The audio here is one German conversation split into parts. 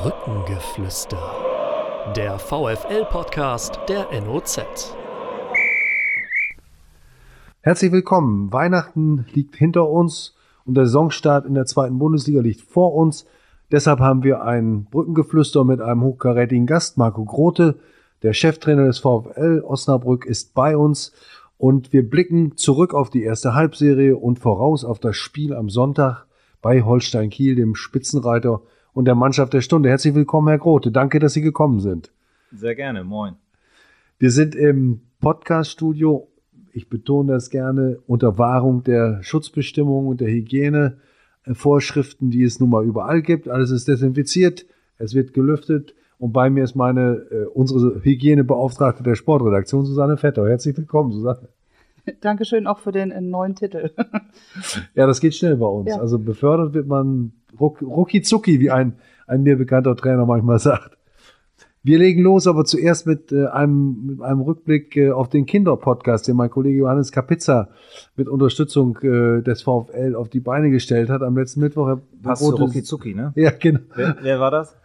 Brückengeflüster. Der VFL-Podcast der NOZ. Herzlich willkommen. Weihnachten liegt hinter uns und der Saisonstart in der zweiten Bundesliga liegt vor uns. Deshalb haben wir ein Brückengeflüster mit einem hochkarätigen Gast, Marco Grote. Der Cheftrainer des VfL Osnabrück ist bei uns und wir blicken zurück auf die erste Halbserie und voraus auf das Spiel am Sonntag bei Holstein Kiel, dem Spitzenreiter und der Mannschaft der Stunde. Herzlich willkommen, Herr Grote. Danke, dass Sie gekommen sind. Sehr gerne. Moin. Wir sind im Podcaststudio. Ich betone das gerne unter Wahrung der Schutzbestimmungen und der Hygienevorschriften, die es nun mal überall gibt. Alles ist desinfiziert. Es wird gelüftet. Und bei mir ist meine, äh, unsere Hygienebeauftragte der Sportredaktion, Susanne Vetter. Herzlich willkommen, Susanne. Dankeschön auch für den äh, neuen Titel. ja, das geht schnell bei uns. Ja. Also befördert wird man ruck, rucki zucki, wie ein, ein mir bekannter Trainer manchmal sagt. Wir legen los, aber zuerst mit, äh, einem, mit einem Rückblick äh, auf den Kinderpodcast, den mein Kollege Johannes Kapitza mit Unterstützung äh, des VfL auf die Beine gestellt hat am letzten Mittwoch. Passt Rucki Zucki, ne? Ja, genau. Wer, wer war das?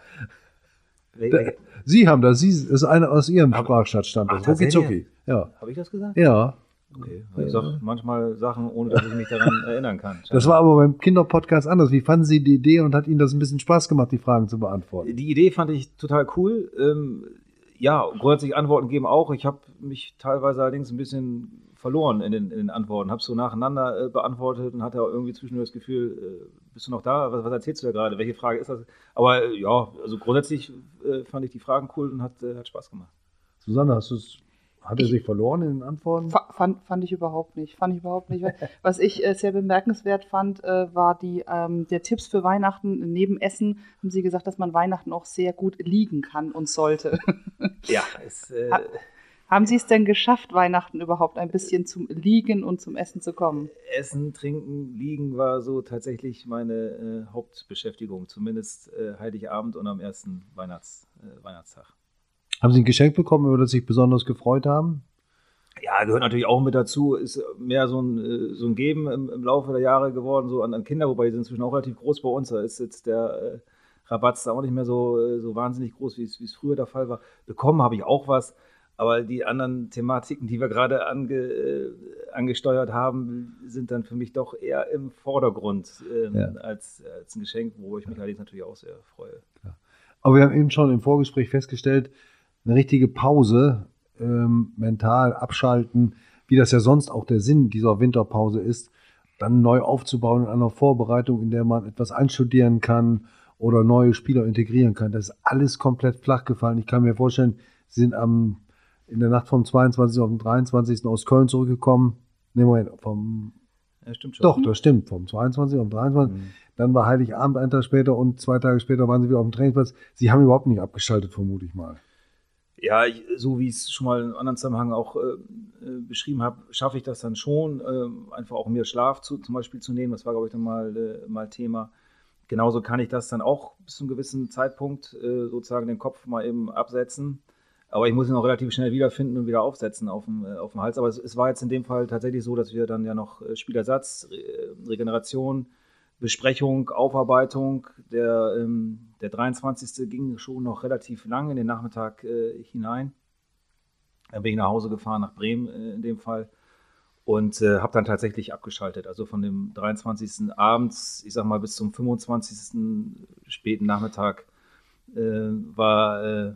Da, Sie haben das, Sie, das ist einer aus Ihrem Sprachschatz stammt das. Rucki Zucki. Ja. Habe ich das gesagt? Ja. Okay. Ich sage manchmal Sachen, ohne dass ich mich daran erinnern kann. Das war aber beim Kinderpodcast anders. Wie fanden Sie die Idee und hat Ihnen das ein bisschen Spaß gemacht, die Fragen zu beantworten? Die Idee fand ich total cool. Ähm, ja, grundsätzlich Antworten geben auch. Ich habe mich teilweise allerdings ein bisschen verloren in den, in den Antworten. Habe so nacheinander äh, beantwortet und hatte irgendwie zwischendurch das Gefühl, äh, bist du noch da? Was, was, erzählst du da gerade? Welche Frage ist das? Aber äh, ja, also grundsätzlich äh, fand ich die Fragen cool und hat, äh, hat Spaß gemacht. Susanne, hast du es hat er sich verloren in den Antworten? Fand, fand ich überhaupt nicht. Fand ich überhaupt nicht. Was ich äh, sehr bemerkenswert fand, äh, war die, ähm, der Tipps für Weihnachten. Neben Essen haben Sie gesagt, dass man Weihnachten auch sehr gut liegen kann und sollte. Ja, es, äh, ha haben Sie es denn geschafft, Weihnachten überhaupt ein bisschen zum Liegen und zum Essen zu kommen? Essen, Trinken, Liegen war so tatsächlich meine äh, Hauptbeschäftigung, zumindest äh, Heiligabend und am ersten Weihnachts, äh, Weihnachtstag. Haben Sie ein Geschenk bekommen, über das Sie sich besonders gefreut haben? Ja, gehört natürlich auch mit dazu. Ist mehr so ein, äh, so ein Geben im, im Laufe der Jahre geworden, so an, an, Kinder, wobei die sind inzwischen auch relativ groß bei uns. Da ist jetzt der äh, Rabatz da auch nicht mehr so, äh, so wahnsinnig groß, wie es früher der Fall war. Bekommen habe ich auch was. Aber die anderen Thematiken, die wir gerade ange, äh, angesteuert haben, sind dann für mich doch eher im Vordergrund ähm, ja. als, als ein Geschenk, wo ich mich allerdings natürlich auch sehr freue. Ja. Aber wir haben eben schon im Vorgespräch festgestellt, eine richtige Pause, ähm, mental abschalten, wie das ja sonst auch der Sinn dieser Winterpause ist, dann neu aufzubauen in einer Vorbereitung, in der man etwas einstudieren kann oder neue Spieler integrieren kann. Das ist alles komplett flach gefallen. Ich kann mir vorstellen, Sie sind am, in der Nacht vom 22. auf den 23. aus Köln zurückgekommen. Nee, Moment, vom. Ja, stimmt schon. Doch, das stimmt. Vom 22. auf den 23. Mhm. Dann war Heiligabend einen Tag später und zwei Tage später waren Sie wieder auf dem Trainingsplatz. Sie haben überhaupt nicht abgeschaltet, vermute ich mal. Ja, so wie ich es schon mal in einem anderen Zusammenhang auch äh, äh, beschrieben habe, schaffe ich das dann schon, äh, einfach auch mir Schlaf zu, zum Beispiel zu nehmen. Das war, glaube ich, dann mal, äh, mal Thema. Genauso kann ich das dann auch bis zu einem gewissen Zeitpunkt äh, sozusagen den Kopf mal eben absetzen. Aber ich muss ihn auch relativ schnell wiederfinden und wieder aufsetzen auf dem, äh, auf dem Hals. Aber es, es, war jetzt in dem Fall tatsächlich so, dass wir dann ja noch Spielersatz, Re Regeneration, Besprechung, Aufarbeitung. Der, ähm, der 23. ging schon noch relativ lang in den Nachmittag äh, hinein. Dann bin ich nach Hause gefahren, nach Bremen äh, in dem Fall. Und äh, habe dann tatsächlich abgeschaltet. Also von dem 23. abends, ich sag mal, bis zum 25. späten Nachmittag äh, war, äh,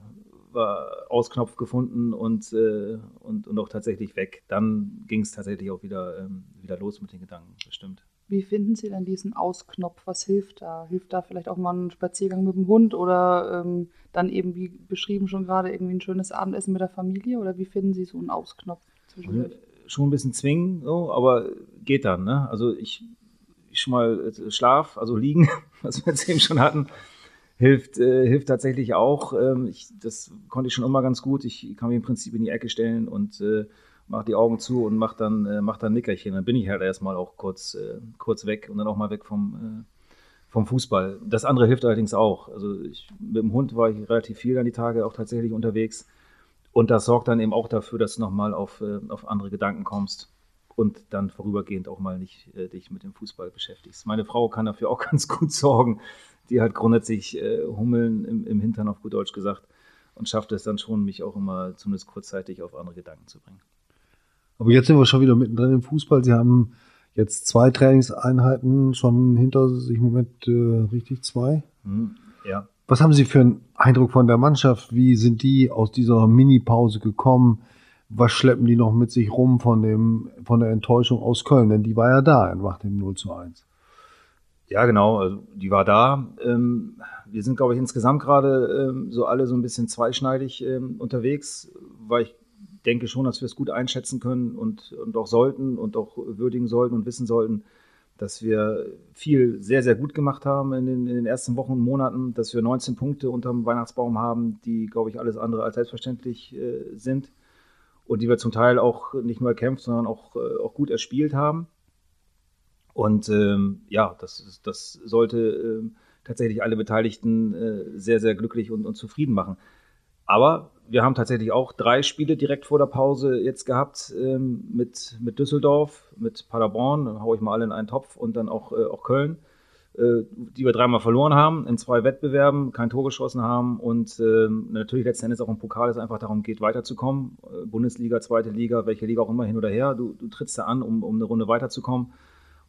war Ausknopf gefunden und, äh, und, und auch tatsächlich weg. Dann ging es tatsächlich auch wieder, ähm, wieder los mit den Gedanken, bestimmt. Wie finden Sie denn diesen Ausknopf? Was hilft da? Hilft da vielleicht auch mal ein Spaziergang mit dem Hund oder ähm, dann eben, wie beschrieben schon gerade, irgendwie ein schönes Abendessen mit der Familie? Oder wie finden Sie so einen Ausknopf zwischendurch? Schon ein bisschen zwingen, so, aber geht dann. Ne? Also ich, ich schon mal äh, Schlaf, also liegen, was wir jetzt eben schon hatten, hilft, äh, hilft tatsächlich auch. Ähm, ich, das konnte ich schon immer ganz gut. Ich kann mich im Prinzip in die Ecke stellen und äh, mach die Augen zu und mach dann, äh, mach dann Nickerchen. Dann bin ich halt erstmal auch kurz, äh, kurz weg und dann auch mal weg vom, äh, vom Fußball. Das andere hilft allerdings auch. Also ich, mit dem Hund war ich relativ viel an die Tage auch tatsächlich unterwegs. Und das sorgt dann eben auch dafür, dass du nochmal auf, äh, auf andere Gedanken kommst und dann vorübergehend auch mal nicht äh, dich mit dem Fußball beschäftigst. Meine Frau kann dafür auch ganz gut sorgen, die halt grundsätzlich äh, hummeln im, im Hintern auf gut Deutsch gesagt und schafft es dann schon, mich auch immer zumindest kurzzeitig auf andere Gedanken zu bringen. Aber jetzt sind wir schon wieder mittendrin im Fußball. Sie haben jetzt zwei Trainingseinheiten schon hinter sich im Moment äh, richtig zwei. Hm, ja. Was haben Sie für einen Eindruck von der Mannschaft? Wie sind die aus dieser Mini-Pause gekommen? Was schleppen die noch mit sich rum von, dem, von der Enttäuschung aus Köln? Denn die war ja da nach dem 0 zu 1. Ja, genau, also die war da. Ähm, wir sind, glaube ich, insgesamt gerade ähm, so alle so ein bisschen zweischneidig ähm, unterwegs, weil ich denke schon, dass wir es gut einschätzen können und, und auch sollten und auch würdigen sollten und wissen sollten, dass wir viel sehr, sehr gut gemacht haben in den, in den ersten Wochen und Monaten, dass wir 19 Punkte unterm Weihnachtsbaum haben, die, glaube ich, alles andere als selbstverständlich äh, sind und die wir zum Teil auch nicht nur erkämpft, sondern auch, äh, auch gut erspielt haben. Und ähm, ja, das, das sollte äh, tatsächlich alle Beteiligten äh, sehr, sehr glücklich und, und zufrieden machen. Aber wir haben tatsächlich auch drei Spiele direkt vor der Pause jetzt gehabt ähm, mit, mit Düsseldorf, mit Paderborn, dann haue ich mal alle in einen Topf und dann auch, äh, auch Köln, äh, die wir dreimal verloren haben, in zwei Wettbewerben, kein Tor geschossen haben und äh, natürlich letzten Endes auch im Pokal es einfach darum geht, weiterzukommen. Äh, Bundesliga, zweite Liga, welche Liga auch immer hin oder her, du, du trittst da an, um, um eine Runde weiterzukommen.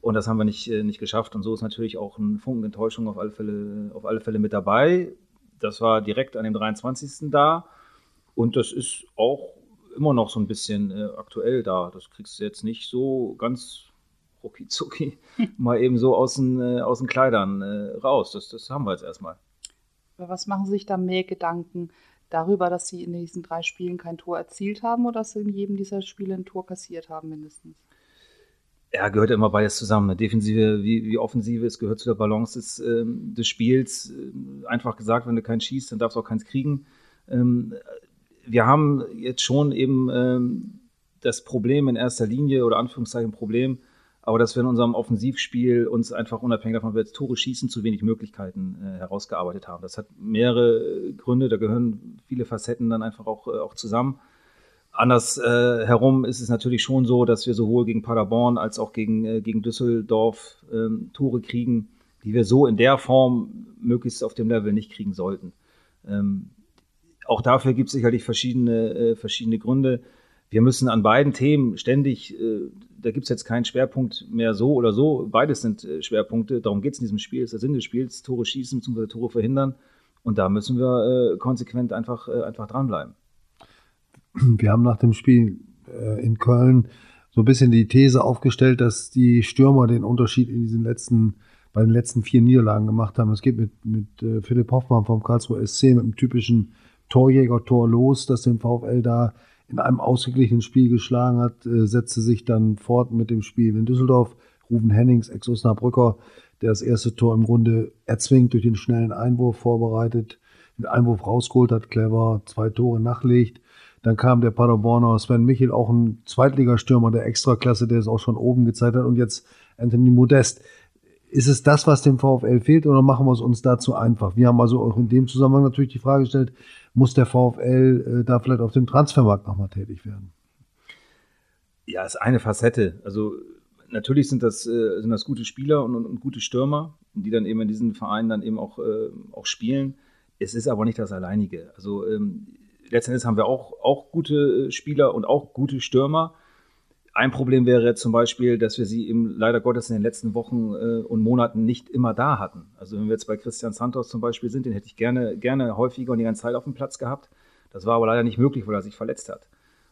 Und das haben wir nicht, äh, nicht geschafft. Und so ist natürlich auch ein Funken Enttäuschung auf alle Fälle, auf alle Fälle mit dabei. Das war direkt an dem 23. da. Und das ist auch immer noch so ein bisschen äh, aktuell da. Das kriegst du jetzt nicht so ganz rucki zucki mal eben so aus den, äh, aus den Kleidern äh, raus. Das, das haben wir jetzt erstmal. Was machen Sie sich da mehr Gedanken darüber, dass Sie in diesen drei Spielen kein Tor erzielt haben oder dass Sie in jedem dieser Spiele ein Tor kassiert haben mindestens? Ja, gehört immer beides zusammen. Eine Defensive wie, wie Offensive, es gehört zu der Balance des, ähm, des Spiels. Ähm, einfach gesagt, wenn du keinen schießt, dann darfst du auch keins kriegen. Ähm, wir haben jetzt schon eben ähm, das Problem in erster Linie oder Anführungszeichen Problem, aber dass wir in unserem Offensivspiel uns einfach unabhängig davon, wir jetzt Tore schießen, zu wenig Möglichkeiten äh, herausgearbeitet haben. Das hat mehrere Gründe, da gehören viele Facetten dann einfach auch, äh, auch zusammen. Anders äh, herum ist es natürlich schon so, dass wir sowohl gegen Paderborn als auch gegen, äh, gegen Düsseldorf ähm, Tore kriegen, die wir so in der Form möglichst auf dem Level nicht kriegen sollten. Ähm, auch dafür gibt es sicherlich verschiedene, äh, verschiedene Gründe. Wir müssen an beiden Themen ständig, äh, da gibt es jetzt keinen Schwerpunkt mehr so oder so. Beides sind äh, Schwerpunkte. Darum geht es in diesem Spiel. Ist der Sinn des Spiels, Tore schießen bzw. Tore verhindern. Und da müssen wir äh, konsequent einfach, äh, einfach dranbleiben wir haben nach dem Spiel äh, in Köln so ein bisschen die These aufgestellt, dass die Stürmer den Unterschied in diesen letzten, bei den letzten vier Niederlagen gemacht haben. Es geht mit, mit äh, Philipp Hoffmann vom Karlsruhe SC mit einem typischen Torjäger-Tor los, das den VfL da in einem ausgeglichenen Spiel geschlagen hat, äh, setzte sich dann fort mit dem Spiel in Düsseldorf. Ruben Hennings, Ex-Osnabrücker, der das erste Tor im Grunde erzwingt durch den schnellen Einwurf vorbereitet, den Einwurf rausgeholt hat, clever, zwei Tore nachlegt. Dann kam der Paderborner Sven Michel, auch ein Zweitligastürmer der Extraklasse, der es auch schon oben gezeigt hat. Und jetzt Anthony Modest. Ist es das, was dem VfL fehlt, oder machen wir es uns dazu einfach? Wir haben also auch in dem Zusammenhang natürlich die Frage gestellt, muss der VfL äh, da vielleicht auf dem Transfermarkt nochmal tätig werden? Ja, ist eine Facette. Also natürlich sind das, äh, sind das gute Spieler und, und, und, gute Stürmer, die dann eben in diesen Vereinen dann eben auch, äh, auch spielen. Es ist aber nicht das Alleinige. Also ähm, letztendlich haben wir auch, auch gute äh, Spieler und auch gute Stürmer. Ein Problem wäre zum Beispiel, dass wir sie eben leider Gottes in den letzten Wochen äh, und Monaten nicht immer da hatten. Also wenn wir jetzt bei Christian Santos zum Beispiel sind, den hätte ich gerne, gerne häufiger und die ganze Zeit auf dem Platz gehabt. Das war aber leider nicht möglich, weil er sich verletzt hat.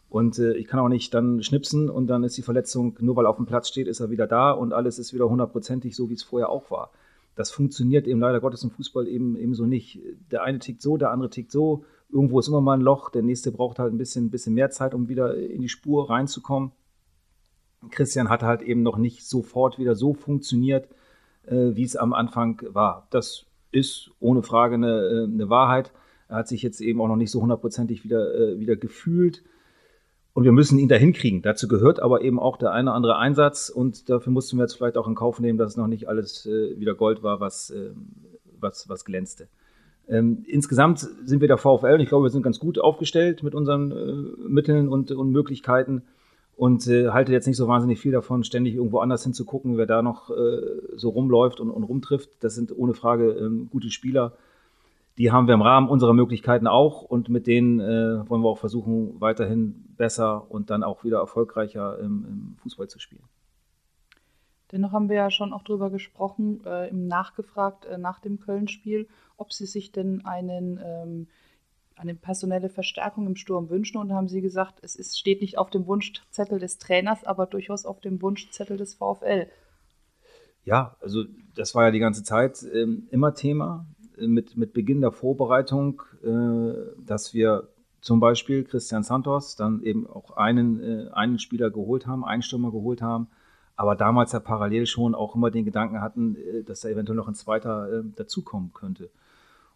Und äh, ich kann auch nicht dann schnipsen und dann ist die Verletzung, nur weil er auf dem Platz steht, ist er wieder da und alles ist wieder hundertprozentig so, wie es vorher auch war. Das funktioniert eben leider Gottes im Fußball eben, eben so nicht. Der eine tickt so, der andere tickt so irgendwo ist immer mal ein Loch, der nächste braucht halt ein bisschen, bisschen mehr Zeit, um wieder in die Spur reinzukommen. Christian hat halt eben noch nicht sofort wieder so funktioniert, äh, wie es am Anfang war. Das ist ohne Frage eine, äh, eine, Wahrheit. Er hat sich jetzt eben auch noch nicht so hundertprozentig wieder, äh, wieder gefühlt. Und wir müssen ihn dahin kriegen. Dazu gehört aber eben auch der eine oder andere Einsatz. Und dafür mussten wir jetzt vielleicht auch in Kauf nehmen, dass es noch nicht alles äh, wieder Gold war, was, ähm, was, was glänzte. Ähm, insgesamt sind wir der VfL und ich glaube, wir sind ganz gut aufgestellt mit unseren äh, Mitteln und, und Möglichkeiten. und äh, halte jetzt nicht so wahnsinnig viel davon, ständig irgendwo anders hinzugucken, wer da noch äh, so rumläuft und, und rumtrifft. Das sind ohne Frage ähm, gute Spieler. Die haben wir im Rahmen unserer Möglichkeiten auch und mit denen äh, wollen wir auch versuchen, weiterhin besser und dann auch wieder erfolgreicher im, im Fußball zu spielen. Dennoch haben wir ja schon auch darüber gesprochen, äh, im Nachgefragt äh, nach dem Köln-Spiel, ob Sie sich denn einen ähm, eine personelle Verstärkung im Sturm wünschen und haben sie gesagt, es ist, steht nicht auf dem Wunschzettel des Trainers, aber durchaus auf dem Wunschzettel des VfL. Ja, also das war ja die ganze Zeit äh, immer Thema äh, mit, mit Beginn der Vorbereitung, äh, dass wir zum Beispiel Christian Santos dann eben auch einen, äh, einen Spieler geholt haben, einen Stürmer geholt haben, aber damals ja parallel schon auch immer den Gedanken hatten, äh, dass da eventuell noch ein zweiter äh, dazukommen könnte.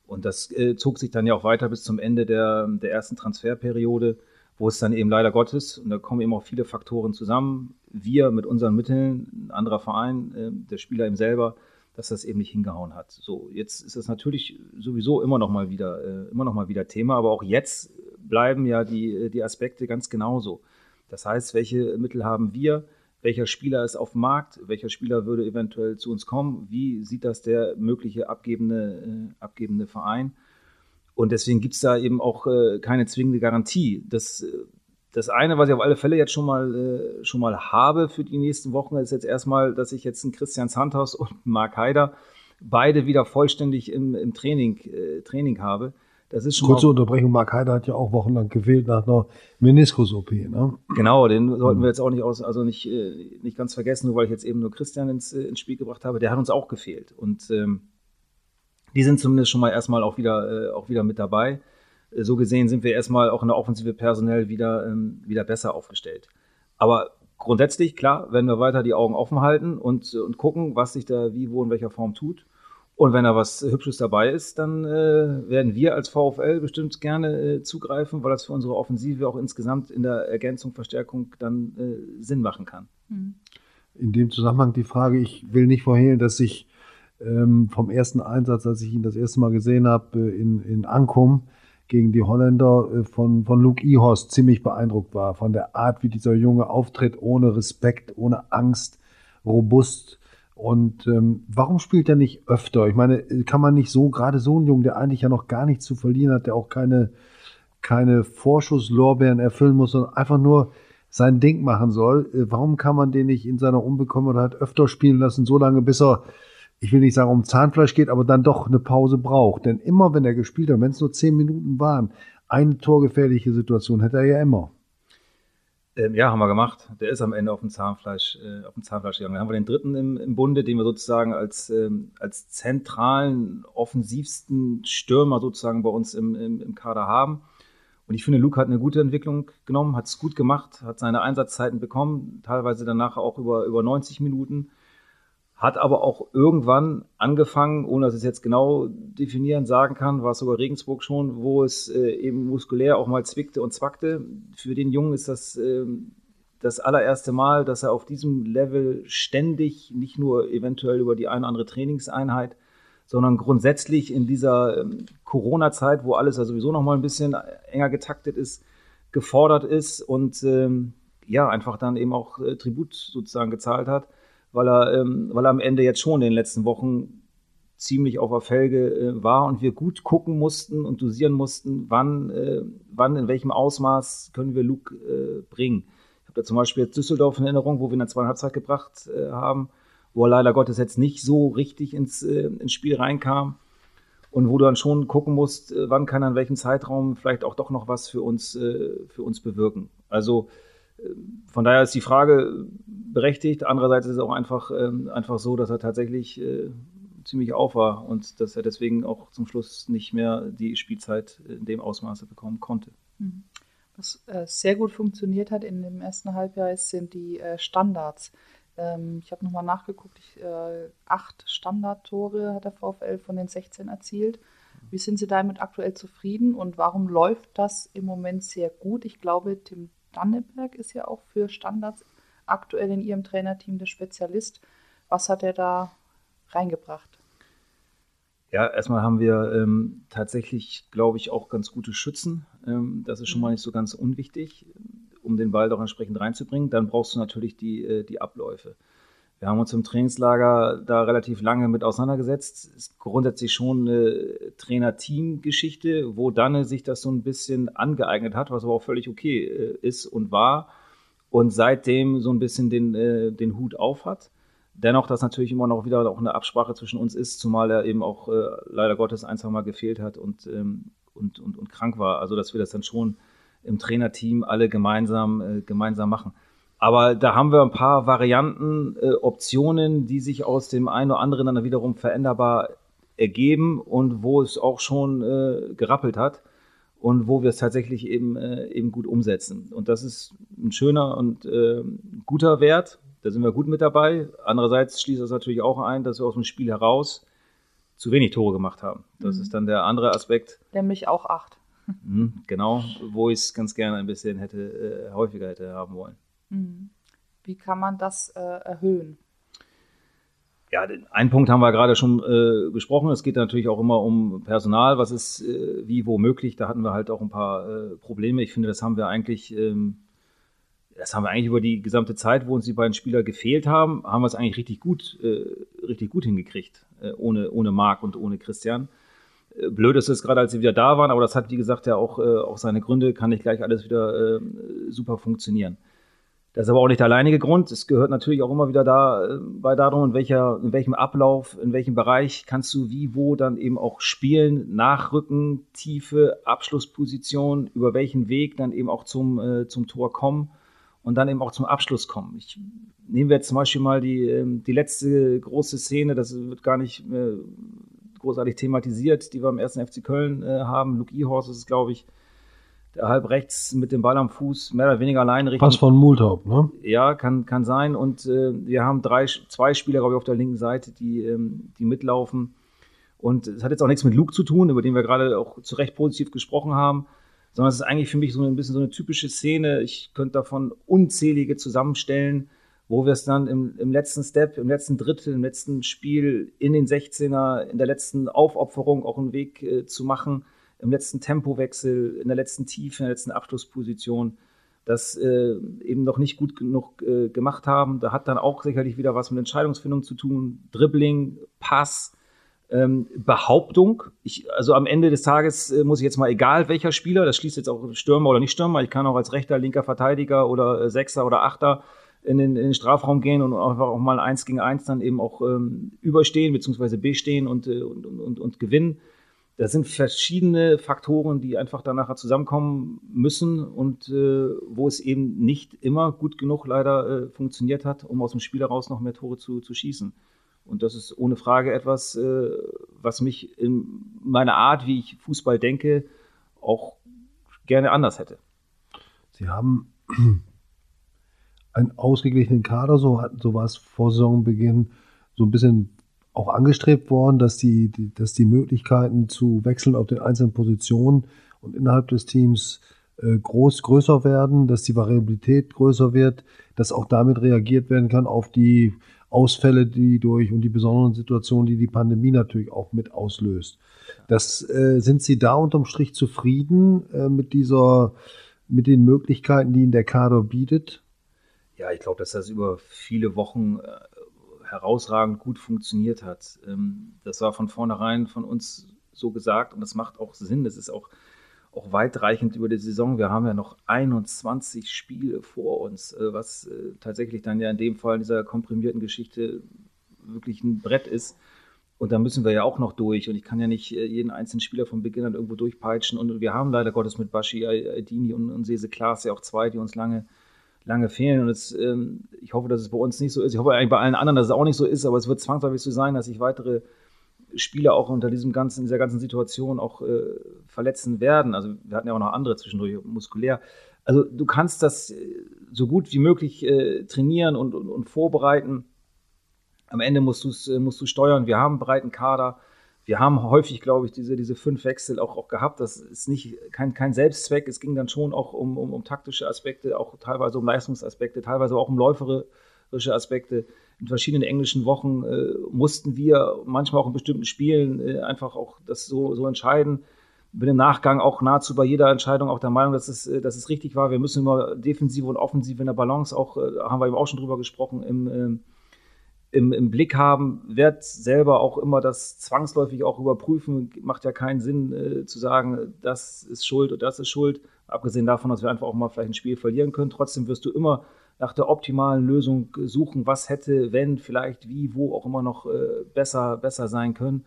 Und das äh, zog sich dann ja auch weiter bis zum Ende der, der ersten Transferperiode, wo es dann eben leider Gottes, und da kommen eben auch viele Faktoren zusammen, wir mit unseren Mitteln, ein anderer Verein, äh, der Spieler eben selber, dass das eben nicht hingehauen hat. So, jetzt ist das natürlich sowieso immer noch mal wieder, äh, immer noch mal wieder Thema, aber auch jetzt bleiben ja die, die Aspekte ganz genauso. Das heißt, welche Mittel haben wir? Welcher Spieler ist auf dem Markt, welcher Spieler würde eventuell zu uns kommen, wie sieht das der mögliche abgebende, äh, abgebende Verein. Und deswegen gibt es da eben auch äh, keine zwingende Garantie. Das, äh, das eine, was ich auf alle Fälle jetzt schon mal, äh, schon mal habe für die nächsten Wochen, ist jetzt erstmal, dass ich jetzt einen Christian Santos und einen Mark Haider beide wieder vollständig im, im Training, äh, Training habe. Das ist schon Kurze Unterbrechung, Mark Heider hat ja auch wochenlang gefehlt nach einer Meniskus-OP. Ne? Genau, den sollten wir jetzt auch nicht aus, also nicht, äh, nicht ganz vergessen, nur weil ich jetzt eben nur Christian ins, äh, ins Spiel gebracht habe, der hat uns auch gefehlt. Und ähm, die sind zumindest schon mal erstmal auch wieder, äh, auch wieder mit dabei. Äh, so gesehen sind wir erstmal auch in der Offensive personell wieder, ähm, wieder besser aufgestellt. Aber grundsätzlich, klar, werden wir weiter die Augen offen halten und, und gucken, was sich da wie, wo, in welcher Form tut. Und wenn da was Hübsches dabei ist, dann äh, werden wir als VfL bestimmt gerne äh, zugreifen, weil das für unsere Offensive auch insgesamt in der Ergänzung, Verstärkung dann äh, Sinn machen kann. Mhm. In dem Zusammenhang die Frage, ich will nicht vorhehlen, dass ich ähm, vom ersten Einsatz, als ich ihn das erste Mal gesehen habe, äh, in, in Ankum gegen die Holländer äh, von, von Luke Ihorst ziemlich beeindruckt war, von der Art, wie dieser Junge auftritt, ohne Respekt, ohne Angst, robust und ähm, warum spielt er nicht öfter? Ich meine, kann man nicht so, gerade so ein Jungen, der eigentlich ja noch gar nichts zu verlieren hat, der auch keine, keine Vorschusslorbeeren erfüllen muss, sondern einfach nur sein Ding machen soll. Äh, warum kann man den nicht in seiner Unbekommenheit öfter spielen lassen, so lange, bis er, ich will nicht sagen um Zahnfleisch geht, aber dann doch eine Pause braucht? Denn immer, wenn er gespielt hat, wenn es nur zehn Minuten waren, eine torgefährliche Situation hätte er ja immer. Ähm, ja, haben wir gemacht. Der ist am Ende auf dem Zahnfleisch, äh, auf dem Zahnfleisch gegangen. Dann haben wir den dritten im, im Bunde, den wir sozusagen als, ähm, als zentralen, offensivsten Stürmer sozusagen bei uns im, im, im Kader haben. Und ich finde, Luke hat eine gute Entwicklung genommen, hat es gut gemacht, hat seine Einsatzzeiten bekommen, teilweise danach auch über, über 90 Minuten hat aber auch irgendwann angefangen, ohne dass ich es jetzt genau definieren sagen kann, war es sogar Regensburg schon, wo es äh, eben muskulär auch mal zwickte und zwackte. Für den Jungen ist das äh, das allererste Mal, dass er auf diesem Level ständig, nicht nur eventuell über die eine oder andere Trainingseinheit, sondern grundsätzlich in dieser ähm, Corona-Zeit, wo alles ja sowieso noch mal ein bisschen enger getaktet ist, gefordert ist und ähm, ja, einfach dann eben auch äh, Tribut sozusagen gezahlt hat weil er, ähm, weil er am Ende jetzt schon in den letzten Wochen ziemlich auf der Felge äh, war und wir gut gucken mussten und dosieren mussten, wann, äh, wann in welchem Ausmaß können wir Luke äh, bringen. Ich habe da zum Beispiel jetzt Düsseldorf in Erinnerung, wo wir in der zweiten Halbzeit gebracht äh, haben, wo er leider Gottes jetzt nicht so richtig ins, äh, ins Spiel reinkam und wo du dann schon gucken musst, äh, wann kann er in welchem Zeitraum vielleicht auch doch noch was für uns, für uns bewirken. Also von daher ist die Frage berechtigt. Andererseits ist es auch einfach, ähm, einfach so, dass er tatsächlich äh, ziemlich auf war und dass er deswegen auch zum Schluss nicht mehr die Spielzeit in dem Ausmaße bekommen konnte. Mhm. Was äh, sehr gut funktioniert hat in dem ersten Halbjahr sind die äh, Standards. Ähm, ich habe nochmal nachgeguckt, ich, äh, acht Standardtore hat der VfL von den 16 erzielt. Wie sind Sie damit aktuell zufrieden und warum läuft das im Moment sehr gut? Ich glaube, Tim Danneberg ist ja auch für Standards aktuell in Ihrem Trainerteam der Spezialist. Was hat er da reingebracht? Ja, erstmal haben wir ähm, tatsächlich, glaube ich, auch ganz gute Schützen. Ähm, das ist schon mal nicht so ganz unwichtig. Um den Ball doch entsprechend reinzubringen. Dann brauchst du natürlich die, äh, die Abläufe. Wir haben uns im Trainingslager da relativ lange mit auseinandergesetzt. Es ist grundsätzlich schon eine Trainer-Team-Geschichte, wo dann sich das so ein bisschen angeeignet hat, was aber auch völlig okay äh, ist und war. Und seitdem so ein bisschen den, äh, den Hut auf hat. Dennoch, dass natürlich immer noch wieder auch eine Absprache zwischen uns ist, zumal er eben auch äh, leider Gottes ein, zwei Mal gefehlt hat und, ähm, und, und, und krank war. Also, dass wir das dann schon im Trainerteam alle gemeinsam, gemeinsam machen. Aber da haben wir ein paar Varianten, äh, Optionen, die sich aus dem einen oder anderen dann wiederum veränderbar ergeben und wo es auch schon äh, gerappelt hat und wo wir es tatsächlich eben, äh, eben gut umsetzen. Und das ist ein schöner und äh, guter Wert. Da sind wir gut mit dabei. Andererseits schließt das natürlich auch ein, dass wir aus dem Spiel heraus zu wenig Tore gemacht haben. Das mhm. ist dann der andere Aspekt. Nämlich auch acht. Mhm, genau, wo ich es ganz gerne ein bisschen hätte, äh, häufiger hätte haben wollen. Mhm. Wie kann man das äh, erhöhen? Ja, einen Punkt haben wir gerade schon äh, besprochen. Es geht natürlich auch immer um Personal. Was ist äh, wie, wo möglich? Da hatten wir halt auch ein paar äh, Probleme. Ich finde, das haben wir eigentlich, ähm, das haben wir eigentlich über die gesamte Zeit, wo uns die beiden Spieler gefehlt haben, haben wir es eigentlich richtig gut, äh, richtig gut hingekriegt, äh, ohne, ohne Marc und ohne Christian. Blöd ist es gerade, als sie wieder da waren, aber das hat, wie gesagt, ja auch, auch seine Gründe, kann nicht gleich alles wieder super funktionieren. Das ist aber auch nicht der alleinige Grund. Es gehört natürlich auch immer wieder dabei äh, darum, in, welcher, in welchem Ablauf, in welchem Bereich kannst du wie, wo dann eben auch spielen, Nachrücken, Tiefe, Abschlussposition, über welchen Weg dann eben auch zum, äh, zum Tor kommen und dann eben auch zum Abschluss kommen. Ich, nehmen wir jetzt zum Beispiel mal die, ähm, die letzte große Szene, das wird gar nicht äh, großartig thematisiert, die wir im ersten FC Köln äh, haben. Luke Ihorst ist es, glaube ich, der halb rechts mit dem Ball am Fuß mehr oder weniger allein Richtung. Pass von Multaup, ne? Ja, kann, kann sein. Und äh, wir haben drei, zwei Spieler, glaube ich, auf der linken Seite, die, ähm, die mitlaufen. Und es hat jetzt auch nichts mit Luke zu tun, über den wir gerade auch zu Recht positiv gesprochen haben, sondern es ist eigentlich für mich so ein bisschen so eine typische Szene. Ich könnte davon unzählige zusammenstellen, wo wir es dann im, im letzten Step, im letzten Drittel, im letzten Spiel in den 16er, in der letzten Aufopferung auch einen Weg äh, zu machen im letzten Tempowechsel, in der letzten Tiefe, in der letzten Abschlussposition das äh, eben noch nicht gut genug äh, gemacht haben. Da hat dann auch sicherlich wieder was mit Entscheidungsfindung zu tun. Dribbling, Pass, ähm, Behauptung. Ich, also am Ende des Tages äh, muss ich jetzt mal, egal welcher Spieler, das schließt jetzt auch Stürmer oder nicht Stürmer, ich kann auch als rechter, linker Verteidiger oder äh, Sechser oder Achter in den, in den Strafraum gehen und einfach auch mal eins gegen eins dann eben auch ähm, überstehen bzw. bestehen und, äh, und, und, und gewinnen das sind verschiedene Faktoren, die einfach dann nachher zusammenkommen müssen und äh, wo es eben nicht immer gut genug leider äh, funktioniert hat, um aus dem Spiel heraus noch mehr Tore zu, zu schießen. Und das ist ohne Frage etwas, äh, was mich in meiner Art, wie ich Fußball denke, auch gerne anders hätte. Sie haben einen ausgeglichenen Kader, so, so war es vor Saisonbeginn, so ein bisschen auch angestrebt worden, dass die, die, dass die Möglichkeiten zu wechseln auf den einzelnen Positionen und innerhalb des Teams äh, groß, größer werden, dass die Variabilität größer wird, dass auch damit reagiert werden kann auf die Ausfälle, die durch und die besonderen Situationen, die die Pandemie natürlich auch mit auslöst. Das äh, sind Sie da unterm Strich zufrieden äh, mit dieser, mit den Möglichkeiten, die Ihnen der Kader bietet? Ja, ich glaube, dass das über viele Wochen äh, herausragend gut funktioniert hat. Ähm, das war von vornherein von uns so gesagt und das macht auch Sinn. Das ist auch, auch weitreichend über die Saison. Wir haben ja noch 21 Spiele vor uns, äh, was äh, tatsächlich dann ja in dem Fall in dieser komprimierten Geschichte wirklich ein Brett ist. Und da müssen wir ja auch noch durch. Und ich kann ja nicht äh, jeden einzelnen Spieler von Beginn an irgendwo durchpeitschen. Und wir haben leider Gottes mit Bashi Aydini und, und Sese Klaas ja auch zwei, die uns lange lange fehlen. Und es, ähm, ich hoffe, dass es bei uns nicht so ist. Ich hoffe eigentlich bei allen anderen, dass es auch nicht so ist, aber es wird zwangsläufig so sein, dass sich weitere Spieler auch unter diesem ganzen, dieser ganzen Situation auch äh, verletzen werden. Also wir hatten ja auch noch andere zwischendurch muskulär. Also du kannst das äh, so gut wie möglich äh, trainieren und, und, und, vorbereiten. Am Ende musst, äh, musst du steuern. Wir haben einen breiten Kader wir haben häufig, glaube ich, diese, diese fünf Wechsel auch, auch gehabt. Das ist nicht kein, kein Selbstzweck. Es ging dann schon auch um, um, um taktische Aspekte, auch teilweise um Leistungsaspekte, teilweise auch um läuferische Aspekte. In verschiedenen englischen Wochen äh, mussten wir manchmal auch in bestimmten Spielen äh, einfach auch das so, so entscheiden. bin im Nachgang auch nahezu bei jeder Entscheidung auch der Meinung, dass es, äh, dass es richtig war. Wir müssen immer Defensive und Offensive in der Balance auch, äh, haben wir eben auch schon drüber gesprochen, im, ähm, im, im Blick haben. Werd selber auch immer das zwangsläufig auch überprüfen. Macht ja keinen Sinn äh, zu sagen, das ist schuld oder das ist schuld. Abgesehen davon, dass wir einfach auch mal vielleicht ein Spiel verlieren können. Trotzdem wirst du immer nach der optimalen Lösung suchen, was hätte, wenn, vielleicht, wie, wo auch immer noch äh, besser, besser sein können.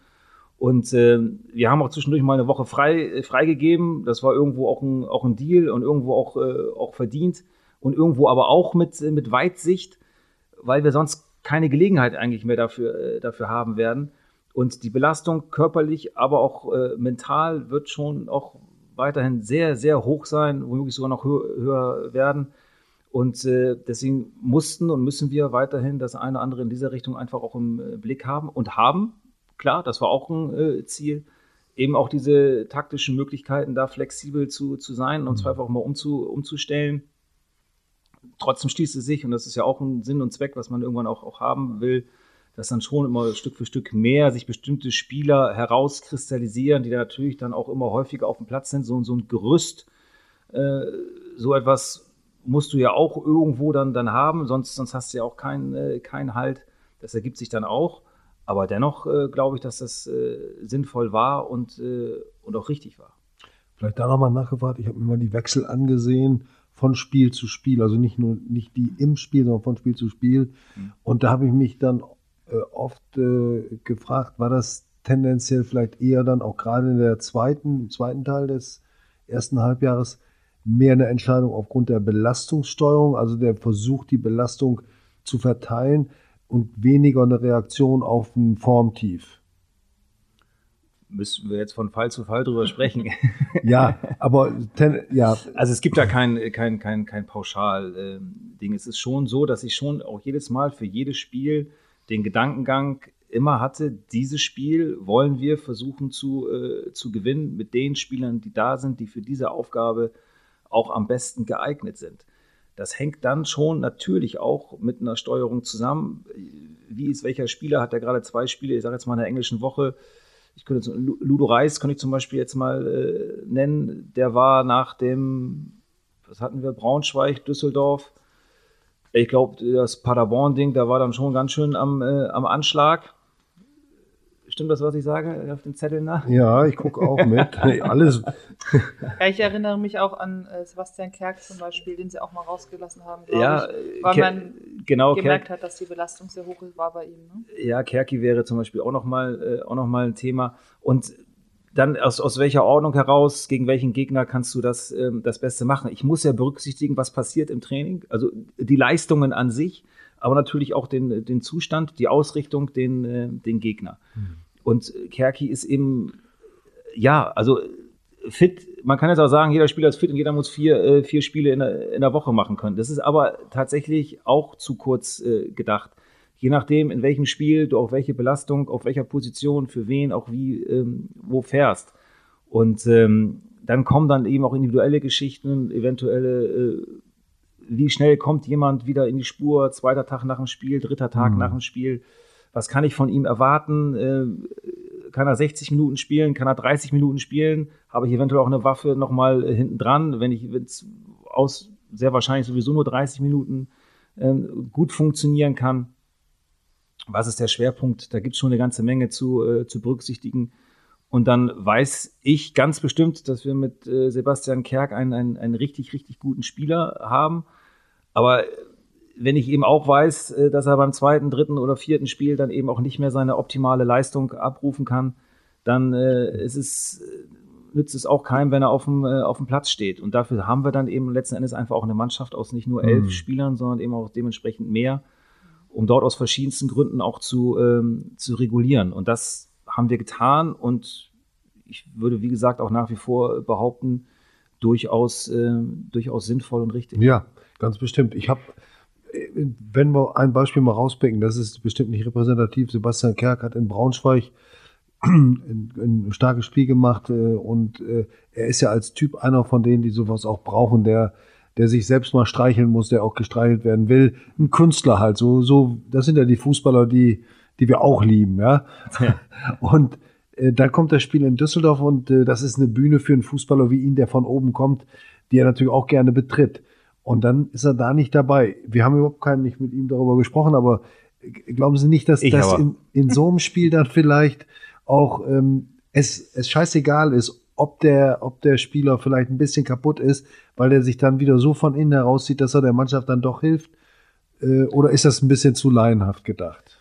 Und äh, wir haben auch zwischendurch mal eine Woche frei, äh, freigegeben. Das war irgendwo auch ein, auch ein Deal und irgendwo auch, äh, auch verdient und irgendwo aber auch mit, mit Weitsicht, weil wir sonst keine Gelegenheit eigentlich mehr dafür, äh, dafür haben werden. Und die Belastung körperlich, aber auch äh, mental wird schon auch weiterhin sehr, sehr hoch sein, womöglich sogar noch höher, höher werden. Und äh, deswegen mussten und müssen wir weiterhin das eine oder andere in dieser Richtung einfach auch im äh, Blick haben und haben. Klar, das war auch ein äh, Ziel, eben auch diese taktischen Möglichkeiten, da flexibel zu, zu sein und mhm. zwar einfach mal umzu, umzustellen. Trotzdem schließt es sich, und das ist ja auch ein Sinn und Zweck, was man irgendwann auch, auch haben will, dass dann schon immer Stück für Stück mehr sich bestimmte Spieler herauskristallisieren, die da natürlich dann auch immer häufiger auf dem Platz sind. So, so ein Gerüst, äh, so etwas musst du ja auch irgendwo dann, dann haben, sonst, sonst hast du ja auch keinen äh, kein Halt. Das ergibt sich dann auch. Aber dennoch äh, glaube ich, dass das äh, sinnvoll war und, äh, und auch richtig war. Vielleicht da nochmal nachgefragt, ich habe mir mal die Wechsel angesehen von Spiel zu Spiel, also nicht nur nicht die im Spiel, sondern von Spiel zu Spiel. Mhm. Und da habe ich mich dann äh, oft äh, gefragt, war das tendenziell vielleicht eher dann auch gerade in der zweiten, im zweiten Teil des ersten Halbjahres mehr eine Entscheidung aufgrund der Belastungssteuerung, also der Versuch, die Belastung zu verteilen und weniger eine Reaktion auf ein Formtief. Müssen wir jetzt von Fall zu Fall drüber sprechen. ja, aber ten, ja. Also es gibt da kein, kein, kein, kein Pauschal-Ding. Ähm, es ist schon so, dass ich schon auch jedes Mal für jedes Spiel den Gedankengang immer hatte, dieses Spiel wollen wir versuchen zu, äh, zu gewinnen mit den Spielern, die da sind, die für diese Aufgabe auch am besten geeignet sind. Das hängt dann schon natürlich auch mit einer Steuerung zusammen. Wie ist welcher Spieler? Hat er gerade zwei Spiele, ich sage jetzt mal in der englischen Woche. Ich könnte Ludo Reis könnte ich zum Beispiel jetzt mal äh, nennen. Der war nach dem, was hatten wir, Braunschweig, Düsseldorf. Ich glaube, das Paderborn-Ding, da war dann schon ganz schön am, äh, am Anschlag. Stimmt das, was ich sage auf den Zetteln nach? Ja, ich gucke auch mit. Alles. Ja, ich erinnere mich auch an äh, Sebastian Kerk zum Beispiel, den sie auch mal rausgelassen haben, ja, ich, weil Ker man genau, gemerkt Kerk, hat, dass die Belastung sehr hoch war bei ihm. Ne? Ja, Kerki wäre zum Beispiel auch nochmal äh, noch ein Thema. Und dann aus, aus welcher Ordnung heraus, gegen welchen Gegner kannst du das, ähm, das Beste machen? Ich muss ja berücksichtigen, was passiert im Training, also die Leistungen an sich, aber natürlich auch den, den Zustand, die Ausrichtung, den, äh, den Gegner. Mhm. Und Kerki ist eben, ja, also fit. Man kann jetzt auch sagen, jeder Spieler ist fit und jeder muss vier, äh, vier Spiele in der, in der Woche machen können. Das ist aber tatsächlich auch zu kurz äh, gedacht. Je nachdem, in welchem Spiel du auf welche Belastung, auf welcher Position, für wen, auch wie, ähm, wo fährst. Und ähm, dann kommen dann eben auch individuelle Geschichten, eventuelle, äh, wie schnell kommt jemand wieder in die Spur, zweiter Tag nach dem Spiel, dritter Tag mhm. nach dem Spiel was kann ich von ihm erwarten? Äh, kann er 60 Minuten spielen? Kann er 30 Minuten spielen? Habe ich eventuell auch eine Waffe nochmal äh, hinten dran, wenn ich wenn's aus sehr wahrscheinlich sowieso nur 30 Minuten ähm, gut funktionieren kann? Was ist der Schwerpunkt? Da gibt es schon eine ganze Menge zu, äh, zu berücksichtigen. Und dann weiß ich ganz bestimmt, dass wir mit äh, Sebastian Kerk einen, einen, einen richtig, richtig guten Spieler haben. Aber wenn ich eben auch weiß, äh, dass er beim zweiten, dritten oder vierten Spiel dann eben auch nicht mehr seine optimale Leistung abrufen kann, dann äh, ist es, äh, nützt es auch keinem, wenn er auf dem, äh, auf dem Platz steht. Und dafür haben wir dann eben letzten Endes einfach auch eine Mannschaft aus nicht nur elf mhm. Spielern, sondern eben auch dementsprechend mehr, um dort aus verschiedensten Gründen auch zu, ähm, zu regulieren. Und das haben wir getan und ich würde, wie gesagt, auch nach wie vor behaupten, durchaus, äh, durchaus sinnvoll und richtig. Ja, ganz bestimmt. Ich habe wenn wir ein Beispiel mal rauspicken, das ist bestimmt nicht repräsentativ. Sebastian Kerk hat in Braunschweig ein, starkes Spiel gemacht äh, und äh, er ist ja als Typ einer von denen, die sowas auch brauchen, der der sich selbst mal streicheln muss, der auch gestreichelt werden will. Ein Künstler halt, so, so, das sind ja die Fußballer, die, die wir auch lieben, ja. ja. Und Äh, dann kommt das Spiel in Düsseldorf und äh, das ist eine Bühne für einen Fußballer wie ihn, der von oben kommt, die er natürlich auch gerne betritt. Und dann ist er da nicht dabei. Wir haben überhaupt keinen nicht mit ihm darüber gesprochen, aber glauben Sie nicht, dass das in, in so einem Spiel dann vielleicht auch ähm, es, es scheißegal ist, ob der, ob der Spieler vielleicht ein bisschen kaputt ist, weil er sich dann wieder so von innen herauszieht, dass er der Mannschaft dann doch hilft? Äh, oder ist das ein bisschen zu laienhaft gedacht?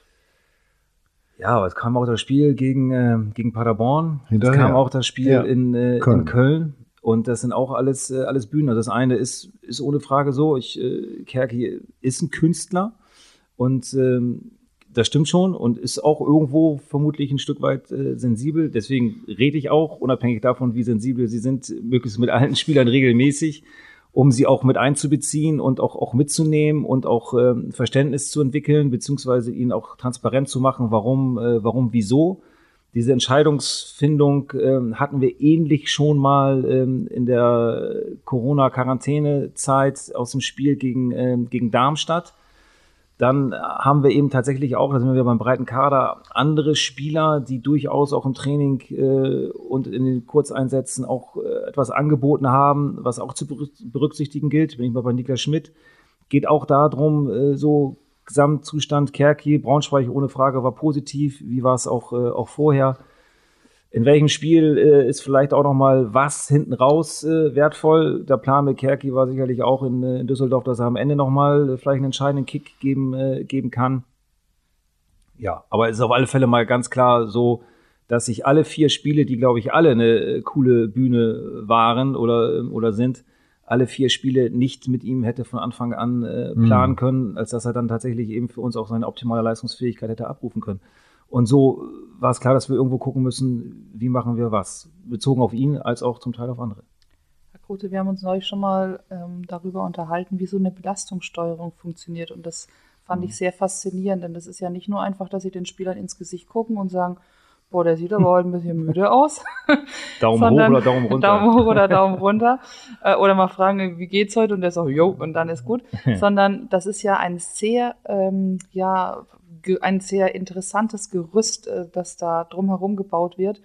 Ja, aber es kam auch das Spiel gegen, äh, gegen Paderborn. Hinterher. Es kam auch das Spiel ja. in, äh, Köln. in Köln. Und das sind auch alles, äh, alles Bühnen. Das eine ist, ist ohne Frage so. Ich, äh, Kerki ist ein Künstler und ähm, das stimmt schon und ist auch irgendwo vermutlich ein Stück weit äh, sensibel. Deswegen rede ich auch, unabhängig davon, wie sensibel sie sind, möglichst mit allen Spielern regelmäßig, um sie auch mit einzubeziehen und auch, auch mitzunehmen und auch ähm, Verständnis zu entwickeln, beziehungsweise ihnen auch transparent zu machen, warum, äh, warum, wieso. Diese Entscheidungsfindung äh, hatten wir ähnlich schon mal ähm, in der Corona-Quarantäne-Zeit aus dem Spiel gegen, äh, gegen Darmstadt dann haben wir eben tatsächlich auch, da sind wir beim breiten Kader, andere Spieler, die durchaus auch im Training äh, und in den Kurzeinsätzen auch äh, etwas angeboten haben, was auch zu berücksichtigen gilt. Bin ich mal bei Niklas Schmidt. Geht auch darum, äh, so Gesamtzustand Kerki, Braunschweig ohne Frage war positiv. Wie war es auch, äh, auch vorher? in welchem Spiel äh, ist vielleicht auch noch mal was hinten raus äh, wertvoll. Der Plan mit Kerki war sicherlich auch in, äh, in Düsseldorf, dass er am Ende noch mal äh, vielleicht einen entscheidenden Kick geben, äh, geben kann. Ja, aber es ist auf alle Fälle mal ganz klar so, dass sich alle vier Spiele, die glaube ich alle eine äh, coole Bühne waren oder, oder sind, alle vier Spiele nicht mit ihm hätte von Anfang an äh, planen mhm. können, als dass er dann tatsächlich eben für uns auch seine optimale Leistungsfähigkeit hätte abrufen können. Und so war es klar, dass wir irgendwo gucken müssen, wie machen wir was, bezogen auf ihn als auch zum Teil auf andere. Herr Grote, wir haben uns neulich schon mal ähm, darüber unterhalten, wie so eine Belastungssteuerung funktioniert. Und das fand mhm. ich sehr faszinierend, denn das ist ja nicht nur einfach, dass Sie den Spielern ins Gesicht gucken und sagen, boah, der sieht aber heute ein bisschen müde aus. Daumen hoch oder Daumen runter. Daumen hoch oder Daumen runter. Äh, oder mal fragen, wie geht's heute? Und der sagt, jo, und dann ist gut. Sondern das ist ja ein sehr, ähm, ja, ein sehr interessantes Gerüst, äh, das da drumherum gebaut wird,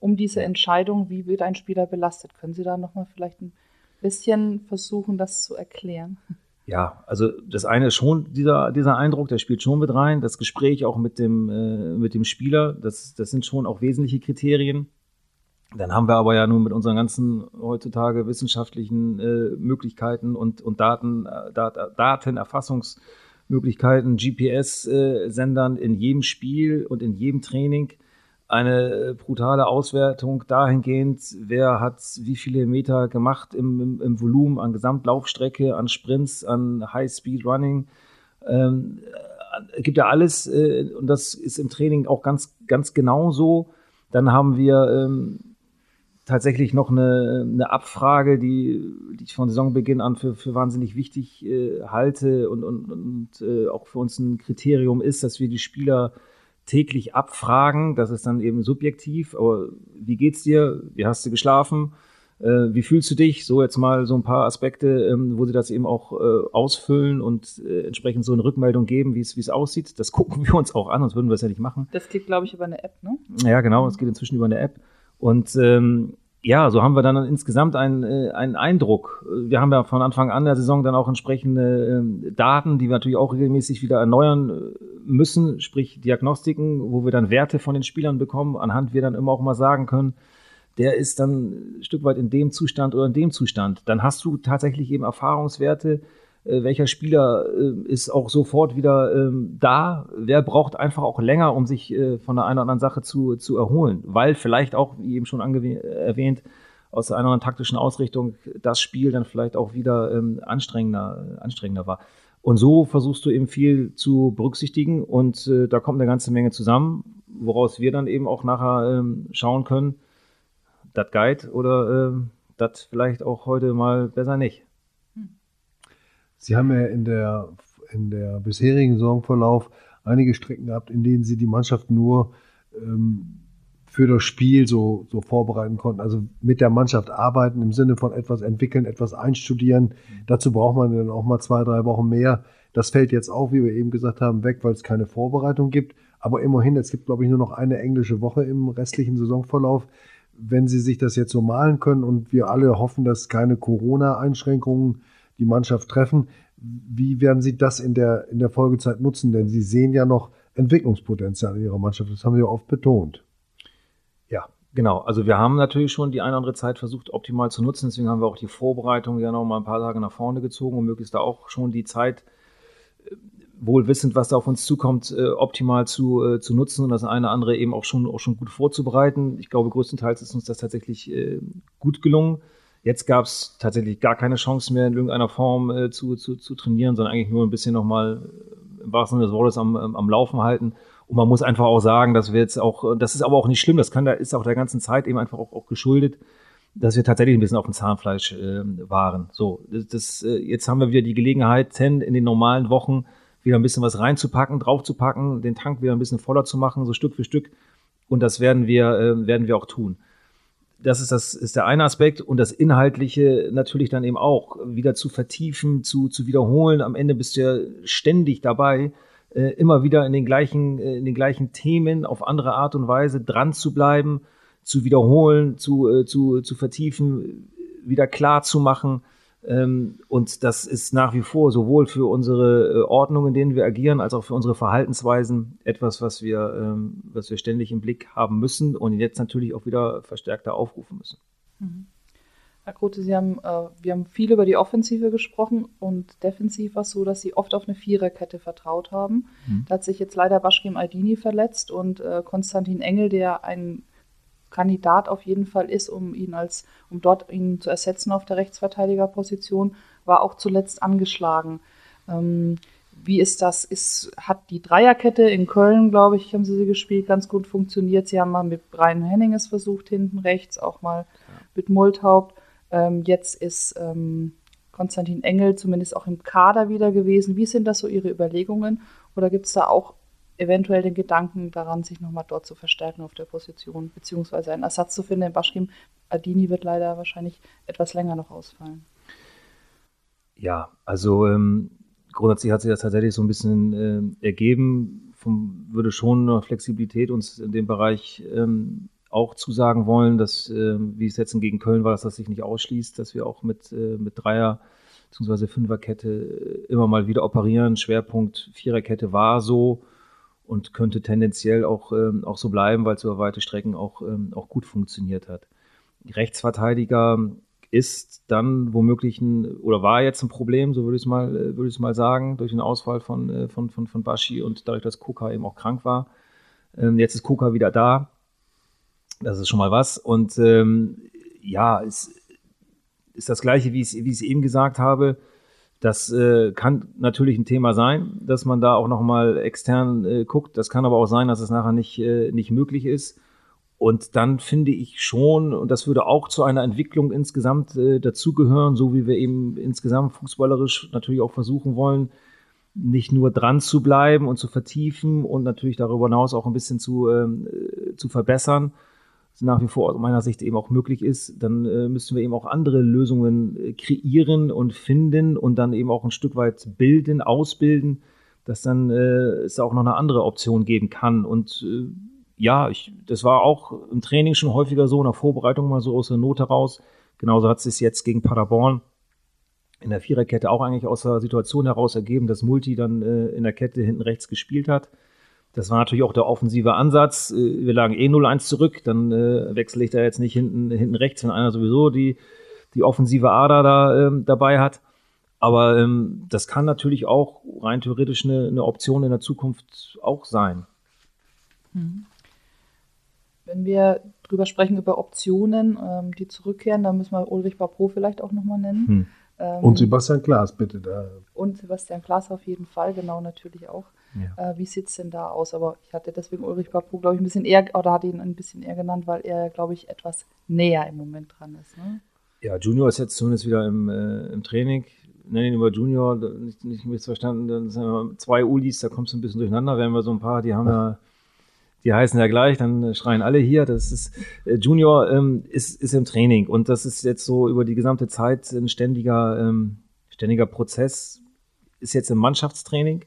um diese Entscheidung, wie wird ein Spieler belastet. Können Sie da nochmal vielleicht ein bisschen versuchen, das zu erklären? Ja, also das eine ist schon dieser, dieser Eindruck, der spielt schon mit rein. Das Gespräch auch mit dem, äh, mit dem Spieler, das, das sind schon auch wesentliche Kriterien. Dann haben wir aber ja nun mit unseren ganzen heutzutage wissenschaftlichen äh, Möglichkeiten und, und Daten, äh, Dat, Datenerfassungs- Möglichkeiten, GPS-Sendern in jedem Spiel und in jedem Training. Eine äh, brutale Auswertung dahingehend, wer hat wie viele Meter gemacht im, im, im Volumen an Gesamtlaufstrecke, an Sprints, an High-Speed-Running. Ähm, äh, gibt ja alles äh, und das ist im Training auch ganz, ganz genau so. Dann haben wir ähm, tatsächlich noch eine, eine Abfrage, die, die ich von Saisonbeginn an für, für wahnsinnig wichtig äh, halte und, und, und äh, auch für uns ein Kriterium ist, dass wir die Spieler täglich abfragen. Das ist dann eben subjektiv. Aber wie geht's dir? Wie hast du geschlafen? Äh, wie fühlst du dich? So jetzt mal so ein paar Aspekte, ähm, wo sie das eben auch äh, ausfüllen und äh, entsprechend so eine Rückmeldung geben, wie es aussieht. Das gucken wir uns auch an, sonst würden wir es ja nicht machen. Das geht, glaube ich, über eine App, ne? Ja, genau. Es geht inzwischen über eine App. Und ähm, ja, so haben wir dann insgesamt einen, äh, einen Eindruck. Wir haben ja von Anfang an der Saison dann auch entsprechende äh, Daten, die wir natürlich auch regelmäßig wieder erneuern äh, müssen, sprich Diagnostiken, wo wir dann Werte von den Spielern bekommen, anhand wir dann immer auch mal sagen können, der ist dann ein Stück weit in dem Zustand oder in dem Zustand. Dann hast du tatsächlich eben Erfahrungswerte, welcher Spieler äh, ist auch sofort wieder ähm, da, wer braucht einfach auch länger, um sich äh, von der einen oder anderen Sache zu, zu erholen, weil vielleicht auch, wie eben schon erwähnt, aus oder anderen taktischen Ausrichtung das Spiel dann vielleicht auch wieder ähm, anstrengender, anstrengender war. Und so versuchst du eben viel zu berücksichtigen und äh, da kommt eine ganze Menge zusammen, woraus wir dann eben auch nachher ähm, schauen können, das Guide oder äh, das vielleicht auch heute mal besser nicht. Sie haben ja in der, in der bisherigen Saisonverlauf einige Strecken gehabt, in denen Sie die Mannschaft nur ähm, für das Spiel so, so vorbereiten konnten. Also mit der Mannschaft arbeiten im Sinne von etwas entwickeln, etwas einstudieren. Mhm. Dazu braucht man dann auch mal zwei, drei Wochen mehr. Das fällt jetzt auch, wie wir eben gesagt haben, weg, weil es keine Vorbereitung gibt. Aber immerhin, es gibt, glaube ich, nur noch eine englische Woche im restlichen Saisonverlauf. Wenn Sie sich das jetzt so malen können und wir alle hoffen, dass keine Corona-Einschränkungen die Mannschaft treffen, wie werden Sie das in der, in der Folgezeit nutzen? Denn Sie sehen ja noch Entwicklungspotenzial in Ihrer Mannschaft. Das haben wir oft betont. Ja, genau. Also wir haben natürlich schon die eine oder andere Zeit versucht, optimal zu nutzen. Deswegen haben wir auch die Vorbereitung ja noch mal ein paar Tage nach vorne gezogen, um möglichst da auch schon die Zeit äh, wohl wissend, was da auf uns zukommt, äh, optimal zu, äh, zu nutzen und das eine oder andere eben auch schon, auch schon gut vorzubereiten. Ich glaube, größtenteils ist uns das tatsächlich gut gelungen. Jetzt gab es tatsächlich gar keine Chance mehr in irgendeiner Form äh, zu, zu, zu trainieren, sondern eigentlich nur ein bisschen nochmal äh, im wahrsten Sinne des Wortes am, am Laufen halten. Und man muss einfach auch sagen, dass wir jetzt auch, das ist aber auch nicht schlimm, das kann, da ist auch der ganzen Zeit eben einfach auch, auch geschuldet, dass wir tatsächlich ein bisschen auf dem Zahnfleisch äh, waren. So, das, das, äh, jetzt haben wir wieder die Gelegenheit, in den normalen Wochen wieder ein bisschen was reinzupacken, draufzupacken, den Tank wieder ein bisschen voller zu machen, so Stück für Stück. Und das werden wir, äh, werden wir auch tun das ist das ist der eine Aspekt und das Inhaltliche natürlich dann eben auch wieder zu vertiefen, zu, zu wiederholen. Am Ende bist du ja ständig dabei, äh, immer wieder in den gleichen äh, in den gleichen Themen auf andere Art und Weise dran zu bleiben, zu wiederholen, zu äh, zu, zu vertiefen, wieder klar zu machen. Ähm, und das ist nach wie vor sowohl für unsere äh, Ordnung, in denen wir agieren, als auch für unsere Verhaltensweisen etwas, was wir, ähm, was wir ständig im Blick haben müssen und jetzt natürlich auch wieder verstärkter aufrufen müssen. Mhm. Herr Grote, Sie haben, äh, wir haben viel über die Offensive gesprochen und defensiv war es so, dass Sie oft auf eine Viererkette vertraut haben. Mhm. Da hat sich jetzt leider Baschkim Aldini verletzt und äh, Konstantin Engel, der ein Kandidat auf jeden Fall ist, um ihn als, um dort ihn zu ersetzen auf der Rechtsverteidigerposition, war auch zuletzt angeschlagen. Ähm, wie ist das? Ist, hat die Dreierkette in Köln, glaube ich, haben sie sie gespielt, ganz gut funktioniert. Sie haben mal mit Brian Henninges versucht, hinten rechts, auch mal mit Multhaupt. Ähm, jetzt ist ähm, Konstantin Engel zumindest auch im Kader wieder gewesen. Wie sind das so Ihre Überlegungen? Oder gibt es da auch eventuell den Gedanken daran, sich nochmal dort zu verstärken auf der Position, beziehungsweise einen Ersatz zu finden. Baschkim Adini wird leider wahrscheinlich etwas länger noch ausfallen. Ja, also ähm, grundsätzlich hat sich das tatsächlich so ein bisschen äh, ergeben. Vom, würde schon eine Flexibilität uns in dem Bereich ähm, auch zusagen wollen, dass, äh, wie es jetzt gegen Köln war, dass das sich nicht ausschließt, dass wir auch mit, äh, mit Dreier- bzw. Fünferkette äh, immer mal wieder operieren. Schwerpunkt Viererkette war so und könnte tendenziell auch, ähm, auch so bleiben, weil es über weite Strecken auch, ähm, auch gut funktioniert hat. Rechtsverteidiger ist dann womöglich ein, oder war jetzt ein Problem, so würde ich es mal, äh, würde ich mal sagen, durch den Ausfall von, äh, von, von, von Bashi und dadurch, dass Kuka eben auch krank war. Ähm, jetzt ist Kuka wieder da. Das ist schon mal was. Und ähm, ja, es ist das Gleiche, wie ich es eben gesagt habe. Das äh, kann natürlich ein Thema sein, dass man da auch nochmal extern äh, guckt. Das kann aber auch sein, dass es nachher nicht, äh, nicht möglich ist. Und dann finde ich schon, und das würde auch zu einer Entwicklung insgesamt äh, dazugehören, so wie wir eben insgesamt fußballerisch natürlich auch versuchen wollen, nicht nur dran zu bleiben und zu vertiefen und natürlich darüber hinaus auch ein bisschen zu, ähm, äh, zu verbessern, nach wie vor aus meiner Sicht eben auch möglich ist, dann äh, müssen wir eben auch andere Lösungen äh, kreieren und finden und dann eben auch ein Stück weit bilden, ausbilden, dass dann äh, es auch noch eine andere Option geben kann. Und äh, ja, ich, das war auch im Training schon häufiger so, in der Vorbereitung mal so aus der Not heraus. Genauso hat es sich jetzt gegen Paderborn in der Viererkette auch eigentlich aus der Situation heraus ergeben, dass Multi dann äh, in der Kette hinten rechts gespielt hat das war natürlich auch der offensive Ansatz. Äh, wir lagen eh 0-1 zurück, dann äh, wechsle ich da jetzt nicht hinten, hinten rechts, wenn einer sowieso die, die offensive Ader da ähm, dabei hat. Aber ähm, das kann natürlich auch rein theoretisch eine, eine Option in der Zukunft auch sein. Mhm. Wenn wir drüber sprechen, über Optionen, ähm, die zurückkehren, dann müssen wir Ulrich Barpo vielleicht auch nochmal nennen. Hm. Ähm, und Sebastian Klaas, bitte. Da. Und Sebastian Klaas auf jeden Fall, genau, natürlich auch. Ja. Äh, wie sieht es denn da aus? Aber ich hatte deswegen Ulrich Papu, glaube ich, ein bisschen eher, oder hatte ihn ein bisschen eher genannt, weil er, glaube ich, etwas näher im Moment dran ist. Ne? Ja, Junior ist jetzt zumindest wieder im, äh, im Training. Nenne ihn über Junior, nicht, nicht missverstanden. Dann sind wir zwei Ulis, da kommst du ein bisschen durcheinander. Wenn wir so ein paar, die haben ja, die heißen ja gleich, dann schreien alle hier. Das ist äh, Junior ähm, ist, ist im Training und das ist jetzt so über die gesamte Zeit ein ständiger, ähm, ständiger Prozess. Ist jetzt im Mannschaftstraining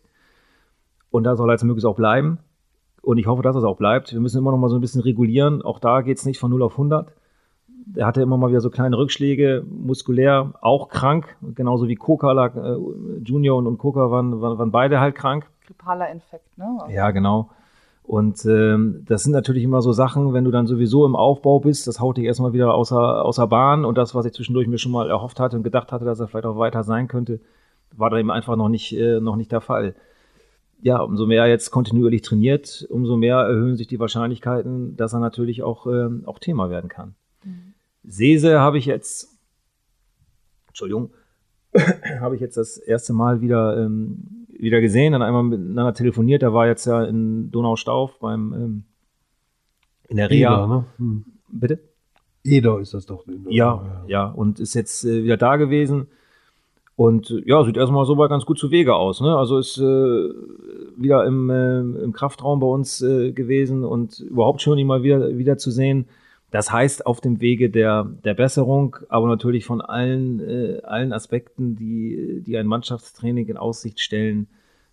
und da soll er jetzt möglichst auch bleiben. Und ich hoffe, dass es auch bleibt. Wir müssen immer noch mal so ein bisschen regulieren. Auch da geht es nicht von 0 auf 100. Er hatte immer mal wieder so kleine Rückschläge, muskulär, auch krank. Genauso wie Koka lag, äh, Junior und, und Koka waren, waren, waren beide halt krank. Grippaler Infekt, ne? Ja, genau. Und ähm, das sind natürlich immer so Sachen, wenn du dann sowieso im Aufbau bist, das haut dich erstmal wieder außer, außer Bahn. Und das, was ich zwischendurch mir schon mal erhofft hatte und gedacht hatte, dass er vielleicht auch weiter sein könnte, war da eben einfach noch nicht, äh, noch nicht der Fall. Ja, umso mehr er jetzt kontinuierlich trainiert, umso mehr erhöhen sich die Wahrscheinlichkeiten, dass er natürlich auch, ähm, auch Thema werden kann. Mhm. Sese habe ich jetzt, Entschuldigung, habe ich jetzt das erste Mal wieder, ähm, wieder gesehen, dann einmal miteinander telefoniert. Der war jetzt ja in Donaustauf beim ähm, in der Reha. Eder, ne? hm. Bitte? Eder ist das doch. Ja, ja, ja, und ist jetzt äh, wieder da gewesen. Und äh, ja, sieht erstmal so weit ganz gut zu Wege aus. Ne? Also ist äh, wieder im, äh, im Kraftraum bei uns äh, gewesen und überhaupt schön, ihn mal wieder, wieder zu sehen. Das heißt, auf dem Wege der, der Besserung, aber natürlich von allen, äh, allen Aspekten, die, die ein Mannschaftstraining in Aussicht stellen,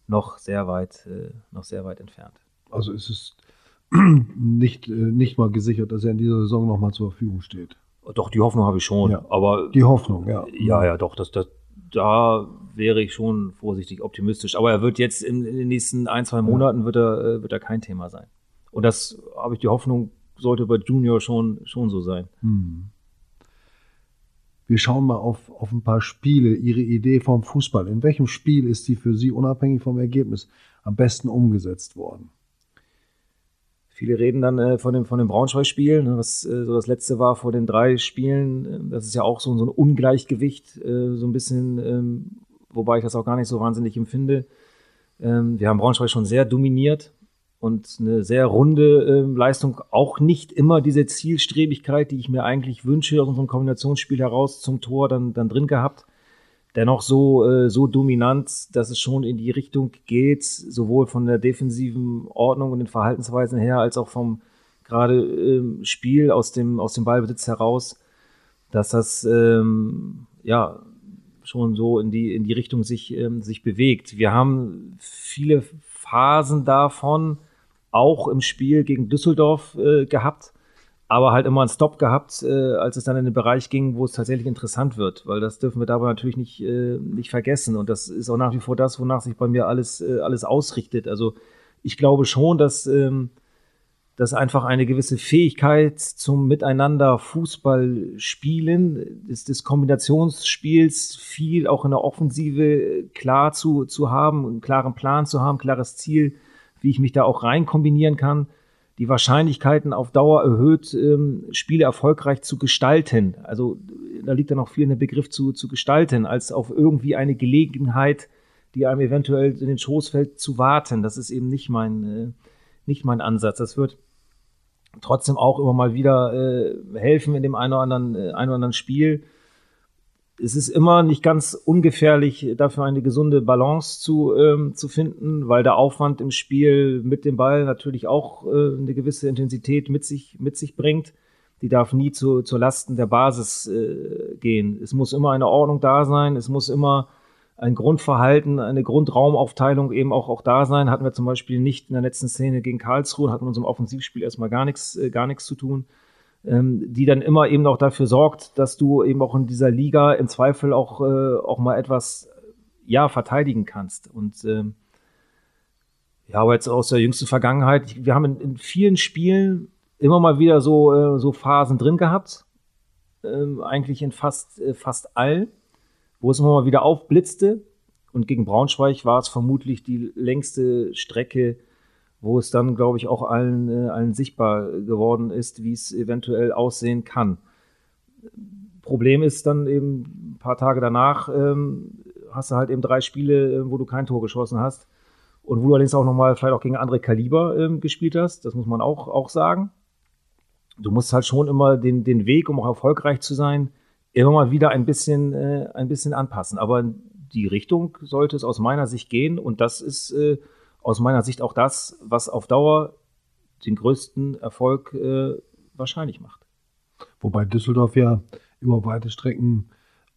noch sehr weit, äh, noch sehr weit entfernt. Also ist es nicht, äh, nicht mal gesichert, dass er in dieser Saison nochmal zur Verfügung steht. Doch, die Hoffnung habe ich schon. Ja. Aber die Hoffnung, ja. Ja, ja, doch, das, das, da wäre ich schon vorsichtig optimistisch. Aber er wird jetzt in, in den nächsten ein, zwei Monaten wird er, äh, wird er kein Thema sein. Und das habe ich die Hoffnung, sollte bei Junior schon, schon so sein. Hm. Wir schauen mal auf, auf ein paar Spiele, Ihre Idee vom Fußball. In welchem Spiel ist die für Sie unabhängig vom Ergebnis am besten umgesetzt worden? Viele reden dann äh, von dem, von dem Braunschweig-Spiel, ne, was äh, so das letzte war vor den drei Spielen. Das ist ja auch so, so ein Ungleichgewicht, äh, so ein bisschen, ähm, wobei ich das auch gar nicht so wahnsinnig empfinde. Ähm, wir haben Braunschweig schon sehr dominiert und eine sehr runde äh, Leistung. Auch nicht immer diese Zielstrebigkeit, die ich mir eigentlich wünsche, aus unserem Kombinationsspiel heraus zum Tor dann, dann drin gehabt. Dennoch so, äh, so dominant, dass es schon in die Richtung geht, sowohl von der defensiven Ordnung und den Verhaltensweisen her, als auch vom gerade äh, Spiel aus dem, aus dem Ballbesitz heraus, dass das ähm, ja schon so in die, in die Richtung sich, ähm, sich bewegt. Wir haben viele Phasen davon, auch im Spiel gegen Düsseldorf äh, gehabt, aber halt immer einen Stop gehabt, äh, als es dann in den Bereich ging, wo es tatsächlich interessant wird, weil das dürfen wir dabei natürlich nicht, äh, nicht vergessen und das ist auch nach wie vor das, wonach sich bei mir alles, äh, alles ausrichtet. Also ich glaube schon, dass, ähm, dass einfach eine gewisse Fähigkeit zum Miteinander Fußball spielen, des, des Kombinationsspiels viel auch in der Offensive klar zu, zu haben, einen klaren Plan zu haben, klares Ziel wie ich mich da auch rein kombinieren kann, die Wahrscheinlichkeiten auf Dauer erhöht, ähm, Spiele erfolgreich zu gestalten. Also da liegt dann auch viel in der Begriff zu, zu gestalten, als auf irgendwie eine Gelegenheit, die einem eventuell in den Schoß fällt, zu warten. Das ist eben nicht mein, äh, nicht mein Ansatz. Das wird trotzdem auch immer mal wieder äh, helfen in dem einen oder anderen, äh, einen oder anderen Spiel es ist immer nicht ganz ungefährlich, dafür eine gesunde Balance zu, ähm, zu finden, weil der Aufwand im Spiel mit dem Ball natürlich auch äh, eine gewisse Intensität mit sich, mit sich bringt. Die darf nie zu, zur Lasten der Basis äh, gehen. Es muss immer eine Ordnung da sein, es muss immer ein Grundverhalten, eine Grundraumaufteilung eben auch, auch da sein. Hatten wir zum Beispiel nicht in der letzten Szene gegen Karlsruhe, hatten in unserem Offensivspiel erstmal gar nichts, äh, gar nichts zu tun die dann immer eben auch dafür sorgt, dass du eben auch in dieser Liga im Zweifel auch, äh, auch mal etwas ja, verteidigen kannst. Und ähm, ja, aber jetzt aus der jüngsten Vergangenheit, wir haben in, in vielen Spielen immer mal wieder so, äh, so Phasen drin gehabt, ähm, eigentlich in fast, äh, fast allen, wo es immer mal wieder aufblitzte. Und gegen Braunschweig war es vermutlich die längste Strecke, wo es dann, glaube ich, auch allen, äh, allen sichtbar geworden ist, wie es eventuell aussehen kann. Problem ist dann eben ein paar Tage danach ähm, hast du halt eben drei Spiele, äh, wo du kein Tor geschossen hast und wo du allerdings auch nochmal vielleicht auch gegen andere Kaliber ähm, gespielt hast. Das muss man auch, auch sagen. Du musst halt schon immer den, den Weg, um auch erfolgreich zu sein, immer mal wieder ein bisschen, äh, ein bisschen anpassen. Aber die Richtung sollte es aus meiner Sicht gehen und das ist äh, aus meiner Sicht auch das, was auf Dauer den größten Erfolg äh, wahrscheinlich macht. Wobei Düsseldorf ja über weite Strecken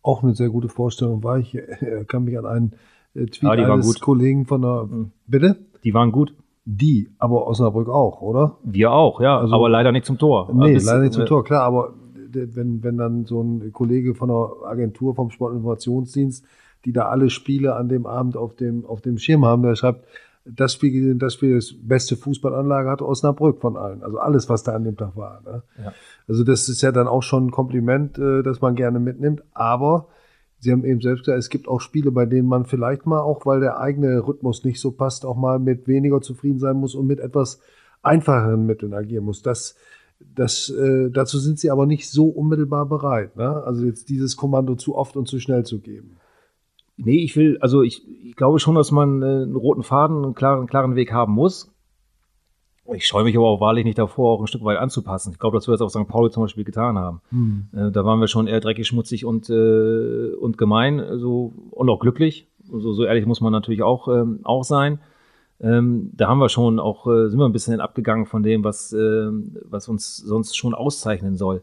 auch eine sehr gute Vorstellung war. Ich äh, kann mich an einen äh, Tweet ja, eines Kollegen von der. Mhm. Bitte? Die waren gut. Die, aber Osnabrück auch, oder? Wir auch, ja, Also- aber leider nicht zum Tor. Nee, Bis- leider nicht zum äh, Tor, klar, aber wenn, wenn dann so ein Kollege von der Agentur vom Sportinformationsdienst, die da alle Spiele an dem Abend auf dem, auf dem Schirm haben, der schreibt, das Spiel, das Spiel, das beste Fußballanlage hat Osnabrück von allen. Also alles, was da an dem Tag war. Ne? Ja. Also das ist ja dann auch schon ein Kompliment, äh, das man gerne mitnimmt. Aber Sie haben eben selbst gesagt, es gibt auch Spiele, bei denen man vielleicht mal, auch weil der eigene Rhythmus nicht so passt, auch mal mit weniger zufrieden sein muss und mit etwas einfacheren Mitteln agieren muss. Das, das, äh, dazu sind Sie aber nicht so unmittelbar bereit. Ne? Also jetzt dieses Kommando zu oft und zu schnell zu geben. Nee, ich will, also ich, ich glaube schon, dass man äh, einen roten Faden, einen klaren, klaren Weg haben muss. Ich scheue mich aber auch wahrlich nicht davor, auch ein Stück weit anzupassen. Ich glaube, dass wir das auf St. Pauli zum Beispiel getan haben. Äh, da waren wir schon eher dreckig, schmutzig und, äh, und gemein so, und auch glücklich. So, so ehrlich muss man natürlich auch, ähm, auch sein. Ähm, da haben wir schon auch, äh, sind wir ein bisschen abgegangen von dem, was, ähm, was uns sonst schon auszeichnen soll.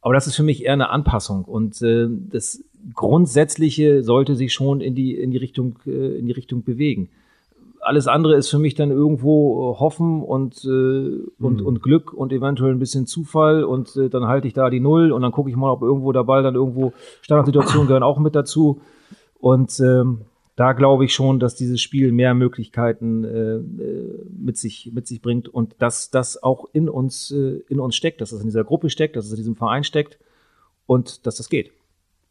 Aber das ist für mich eher eine Anpassung und äh, das Grundsätzliche sollte sich schon in die, in die Richtung, äh, in die Richtung bewegen. Alles andere ist für mich dann irgendwo äh, Hoffen und, äh, und, Mhm. und Glück und eventuell ein bisschen Zufall und äh, dann halte ich da die Null und dann gucke ich mal, ob irgendwo der Ball dann irgendwo Standardsituationen gehören auch mit dazu. Und ähm, da glaube ich schon, dass dieses Spiel mehr Möglichkeiten äh, äh, mit, sich, mit sich bringt und dass das auch in uns, äh, in uns steckt, dass es in dieser Gruppe steckt, dass es in diesem Verein steckt und dass das geht.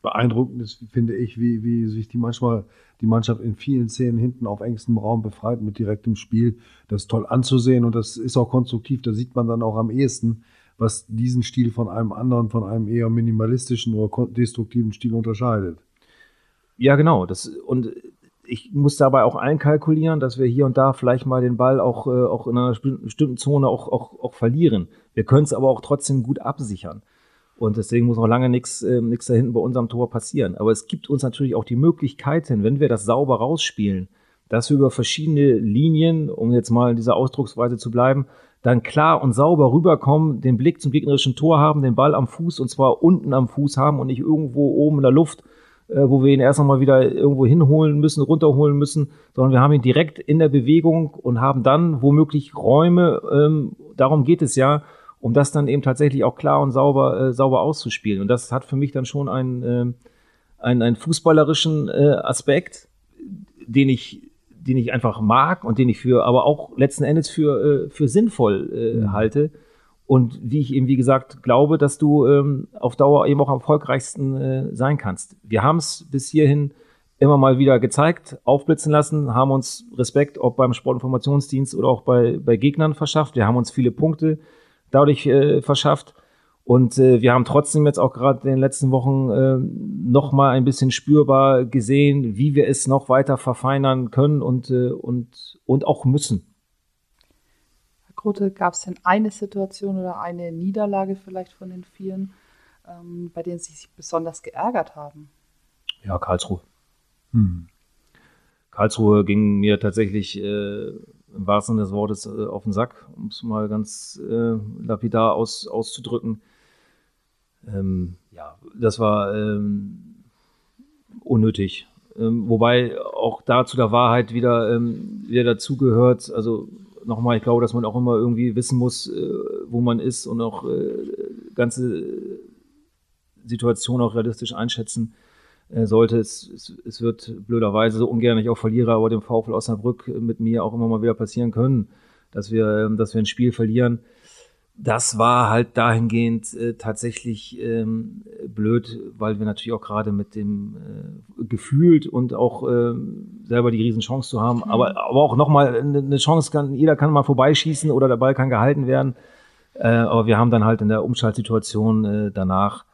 Beeindruckend ist, finde ich, wie, wie sich die manchmal die Mannschaft in vielen Szenen hinten auf engstem Raum befreit mit direktem Spiel. Das ist toll anzusehen und das ist auch konstruktiv. Da sieht man dann auch am ehesten, was diesen Stil von einem anderen, von einem eher minimalistischen oder destruktiven Stil unterscheidet. Ja, genau. Das, und ich muss dabei auch einkalkulieren, dass wir hier und da vielleicht mal den Ball auch, äh, auch in einer bestimmten bestimmten Zone auch, auch, auch verlieren. Wir können es aber auch trotzdem gut absichern. Und deswegen muss noch lange nichts äh, nichts da hinten bei unserem Tor passieren. Aber es gibt uns natürlich auch die Möglichkeiten, wenn wir das sauber rausspielen, dass wir über verschiedene Linien, um jetzt mal in dieser Ausdrucksweise zu bleiben, dann klar und sauber rüberkommen, den Blick zum gegnerischen Tor haben, den Ball am Fuß und zwar unten am Fuß haben und nicht irgendwo oben in der Luft, äh, wo wir ihn erst nochmal wieder irgendwo hinholen müssen, runterholen müssen, sondern wir haben ihn direkt in der Bewegung und haben dann womöglich Räume, ähm, darum geht es ja, um das dann eben tatsächlich auch klar und sauber, äh, sauber auszuspielen. Und das hat für mich dann schon einen, ähm, einen, einen fußballerischen äh, Aspekt, den ich, den ich einfach mag und den ich für, aber auch letzten Endes für, äh, für sinnvoll äh, halte. Und wie ich eben, wie gesagt, glaube, dass du ähm, auf Dauer eben auch am erfolgreichsten äh, sein kannst. Wir haben es bis hierhin immer mal wieder gezeigt, aufblitzen lassen, haben uns Respekt, ob beim Sportinformationsdienst oder auch bei, bei Gegnern verschafft. Wir haben uns viele Punkte dadurch äh, verschafft. Und äh, wir haben trotzdem jetzt auch gerade in den letzten Wochen äh, noch mal ein bisschen spürbar gesehen, wie wir es noch weiter verfeinern können und, äh, und, und auch müssen. Herr Grote, gab es denn eine Situation oder eine Niederlage vielleicht von den vielen, ähm, bei denen Sie sich besonders geärgert haben? Ja, Karlsruhe. Hm. Karlsruhe ging mir tatsächlich äh, im wahrsten Sinne des Wortes äh, auf den Sack, um es mal ganz äh, lapidar aus, auszudrücken. Ähm, ja, das war ähm, unnötig. Ähm, wobei auch da zu der Wahrheit wieder, ähm, wieder dazugehört. Also nochmal, ich glaube, dass man auch immer irgendwie wissen muss, äh, wo man ist und auch äh, ganze Situation auch realistisch einschätzen sollte. Es, es, es wird blöderweise so ungern ich auch verliere, aber dem VfL Osnabrück mit mir auch immer mal wieder passieren können, dass wir, ähm, dass wir ein Spiel verlieren. Das war halt dahingehend äh, tatsächlich ähm, blöd, weil wir natürlich auch gerade mit dem äh, gefühlt und auch ähm, selber die Riesenchance zu haben, aber, aber auch nochmal eine eine Chance kann, jeder kann mal vorbeischießen oder der Ball kann gehalten werden. Äh, aber wir haben dann halt in der Umschaltsituation äh, danach äh,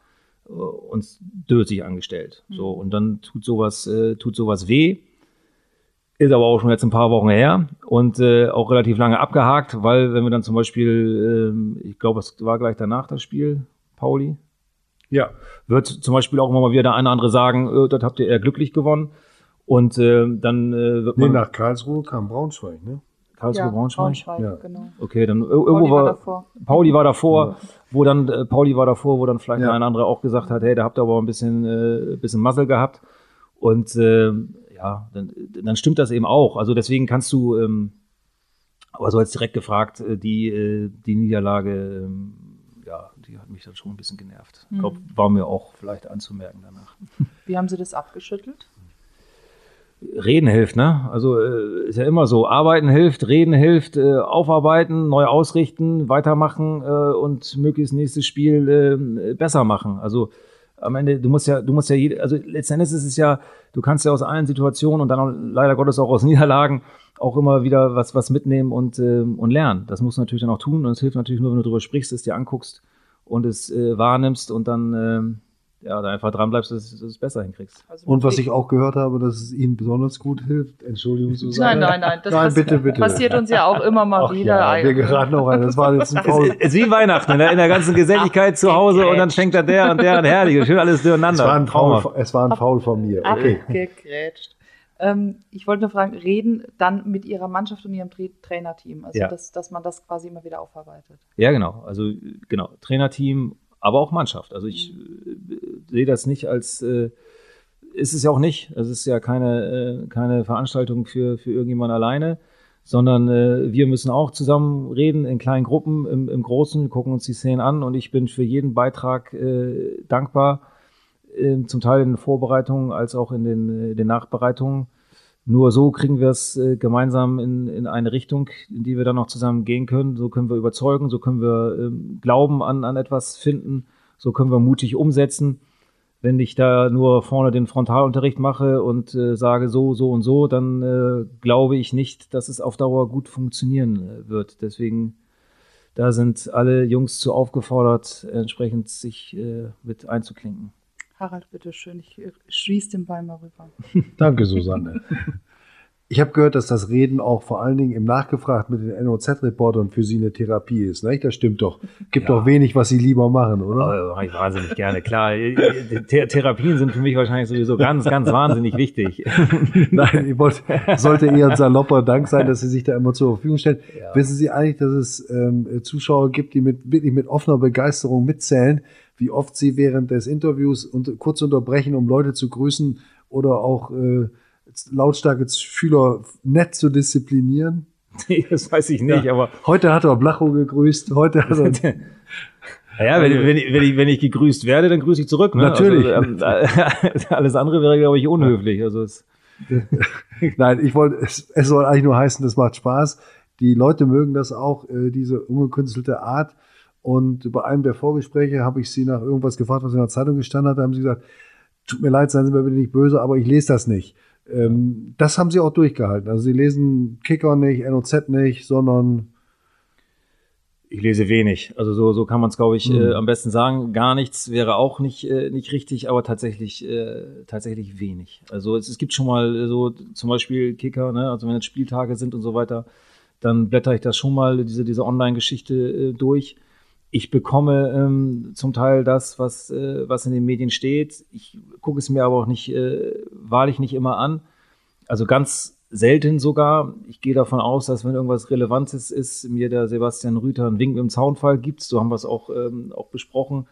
uns dösig angestellt. So, und dann tut sowas, äh, tut sowas weh. Ist aber auch schon jetzt ein paar Wochen her und äh, auch relativ lange abgehakt, weil wenn wir dann zum Beispiel, ähm, ich glaube, es war gleich danach das Spiel, Pauli, Ja, wird zum Beispiel auch immer mal wieder der eine oder andere sagen, äh, das habt ihr eher glücklich gewonnen. Und äh, dann äh, wird nee, man nach Karlsruhe kam Braunschweig, ne? Karlsruhe Braunschweig. Braunschweig, Ja. genau. Okay, dann Pauli irgendwo war war, davor. Pauli war davor, wo dann äh, Pauli war davor, wo dann vielleicht Ja. der eine andere auch gesagt hat, hey, da habt ihr aber ein bisschen äh, bisschen Muzzle gehabt und äh, ja, dann, dann stimmt das eben auch. Also deswegen kannst du ähm, Aber so jetzt direkt gefragt, äh, die, äh, die Niederlage, ähm, ja, die hat mich dann schon ein bisschen genervt. Ich glaube, war mir auch vielleicht anzumerken danach. Wie haben Sie das abgeschüttelt? Reden hilft, ne? Also äh, ist ja immer so. Arbeiten hilft, reden hilft, äh, aufarbeiten, neu ausrichten, weitermachen äh, und möglichst nächstes Spiel äh, besser machen. Also am Ende, du musst ja, du musst ja, jede, also letztendlich ist es ja, du kannst ja aus allen Situationen und dann auch, leider Gottes auch aus Niederlagen auch immer wieder was, was mitnehmen und, äh, und lernen. Das musst du natürlich dann auch tun und es hilft natürlich nur, wenn du darüber sprichst, es dir anguckst und es äh, wahrnimmst und dann ähm, ja, da einfach dran bleibst, dass, dass du es besser hinkriegst. Also Und was ich auch gehört habe, dass es Ihnen besonders gut hilft. Entschuldigung, Susanne. Nein, nein, nein. Das nein, bitte, bitte. passiert uns ja auch immer mal Ach wieder. ja, wir geraten auch rein. Das war jetzt ein Faul. Es ist wie Weihnachten, ne? in der ganzen Geselligkeit zu Hause und dann schenkt er der und der und herrlich, schön alles Es durcheinander. war ein Faul, Traumhaft. es war ein Faul von mir. Okay. Abgegrätscht. Ähm, ich wollte nur fragen, reden dann mit Ihrer Mannschaft und Ihrem Tra Trainerteam, also Ja. dass, dass man das quasi immer wieder aufarbeitet. Ja, genau. Also genau, Trainerteam, aber auch Mannschaft. Also ich äh, sehe das nicht als äh, ist es ja auch nicht. Es ist ja keine, äh, keine Veranstaltung für, für irgendjemand alleine, sondern äh, wir müssen auch zusammen reden in kleinen Gruppen, im, im Großen, wir gucken uns die Szenen an und ich bin für jeden Beitrag äh, dankbar, äh, zum Teil in den Vorbereitungen als auch in den, äh, den Nachbereitungen. Nur so kriegen wir es äh, gemeinsam in, in eine Richtung, in die wir dann noch zusammen gehen können. So können wir überzeugen, so können wir ähm, Glauben an, an etwas finden, so können wir mutig umsetzen. Wenn ich da nur vorne den Frontalunterricht mache und äh, sage so, so und so, dann äh, glaube ich nicht, dass es auf Dauer gut funktionieren äh, wird. Deswegen, da sind alle Jungs zu aufgefordert, entsprechend sich äh, mit einzuklinken. Harald, bitteschön, ich äh, schließe den Ball mal rüber. Danke, Susanne. Ich habe gehört, dass das Reden auch vor allen Dingen im Nachgefragt mit den NOZ-Reportern für Sie eine Therapie ist. Nicht? Das stimmt doch. Gibt Ja. doch wenig, was Sie lieber machen, oder? Aber mache ich wahnsinnig gerne, klar. The Therapien sind für mich wahrscheinlich sowieso ganz, ganz wahnsinnig wichtig. Nein, ich wollte, sollte eher ein salopper Dank sein, dass Sie sich da immer zur Verfügung stellen. Ja. Wissen Sie eigentlich, dass es ähm, Zuschauer gibt, die mit, wirklich mit offener Begeisterung mitzählen, wie oft Sie während des Interviews und kurz unterbrechen, um Leute zu grüßen oder auch äh, lautstarke Schüler nett zu disziplinieren? Nee, das weiß ich nicht, Ja. aber Heute hat er Blacho gegrüßt, heute hat er naja, wenn, wenn, ich- wenn, ich, wenn ich gegrüßt werde, dann grüße ich zurück. Ne? Natürlich. Also, ähm, alles andere wäre, glaube ich, unhöflich. Also es, Nein, ich wollte, es, es soll eigentlich nur heißen, das macht Spaß. Die Leute mögen das auch, äh, diese ungekünstelte Art. Und bei einem der Vorgespräche habe ich sie nach irgendwas gefragt, was in der Zeitung gestanden hat. Da haben sie gesagt, tut mir leid, seien Sie mir bitte nicht böse, aber ich lese das nicht. Ähm, das haben sie auch durchgehalten. Also sie lesen Kicker nicht, NOZ nicht, sondern ich lese wenig. Also so, so kann man es, glaube ich, Mhm. äh, am besten sagen. Gar nichts wäre auch nicht, äh, nicht richtig, aber tatsächlich, äh, tatsächlich wenig. Also es, es gibt schon mal äh, so zum Beispiel Kicker, ne? also wenn jetzt Spieltage sind und so weiter, dann blätter ich das schon mal, diese, diese Online-Geschichte äh, durch. Ich bekomme ähm, zum Teil das, was, äh, was in den Medien steht. Ich gucke es mir aber auch nicht, äh, wahrlich nicht immer an. Also ganz selten sogar. Ich gehe davon aus, dass wenn irgendwas Relevantes ist, mir der Sebastian Rüther einen Wink dem Zaunfall gibt. So haben wir es auch, ähm, auch besprochen.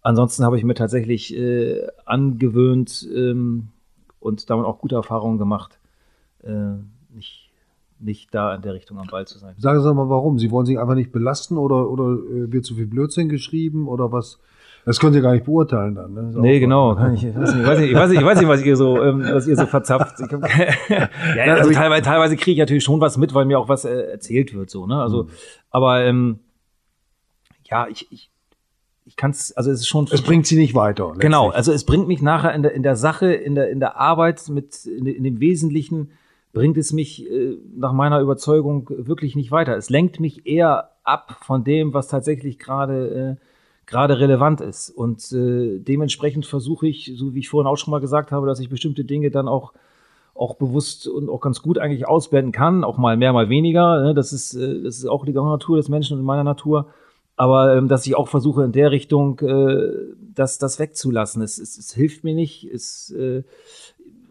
Ansonsten habe ich mir tatsächlich äh, angewöhnt ähm, und damit auch gute Erfahrungen gemacht, äh, nicht, nicht da in der Richtung am Ball zu sein. sagen Sie doch mal warum. Sie wollen sich einfach nicht belasten oder, oder äh, wird zu viel Blödsinn geschrieben oder was? Das können Sie gar nicht beurteilen dann. Ne? Nee, genau. Ich, weiß nicht, ich, weiß nicht, ich, weiß nicht, ich weiß nicht, was ihr so, ähm, was ihr so verzapft. Ich hab, ja, also teilweise, teilweise kriege ich natürlich schon was mit, weil mir auch was äh, erzählt wird, so, ne? Also, aber ähm, ja, ich, ich, ich kann es, also es ist schon. Es bringt Sie nicht weiter. Genau, also es bringt mich nachher in der, in der Sache, in der, in der Arbeit, mit, in, in dem Wesentlichen, bringt es mich äh, nach meiner Überzeugung wirklich nicht weiter. Es lenkt mich eher ab von dem, was tatsächlich gerade äh, gerade relevant ist. Und äh, dementsprechend versuche ich, so wie ich vorhin auch schon mal gesagt habe, dass ich bestimmte Dinge dann auch auch bewusst und auch ganz gut eigentlich ausblenden kann, auch mal mehr, mal weniger. Ne? Das ist äh, das ist auch die Natur des Menschen und in meiner Natur. Aber ähm, dass ich auch versuche in der Richtung äh, das das wegzulassen. Es, es, es hilft mir nicht. Es äh,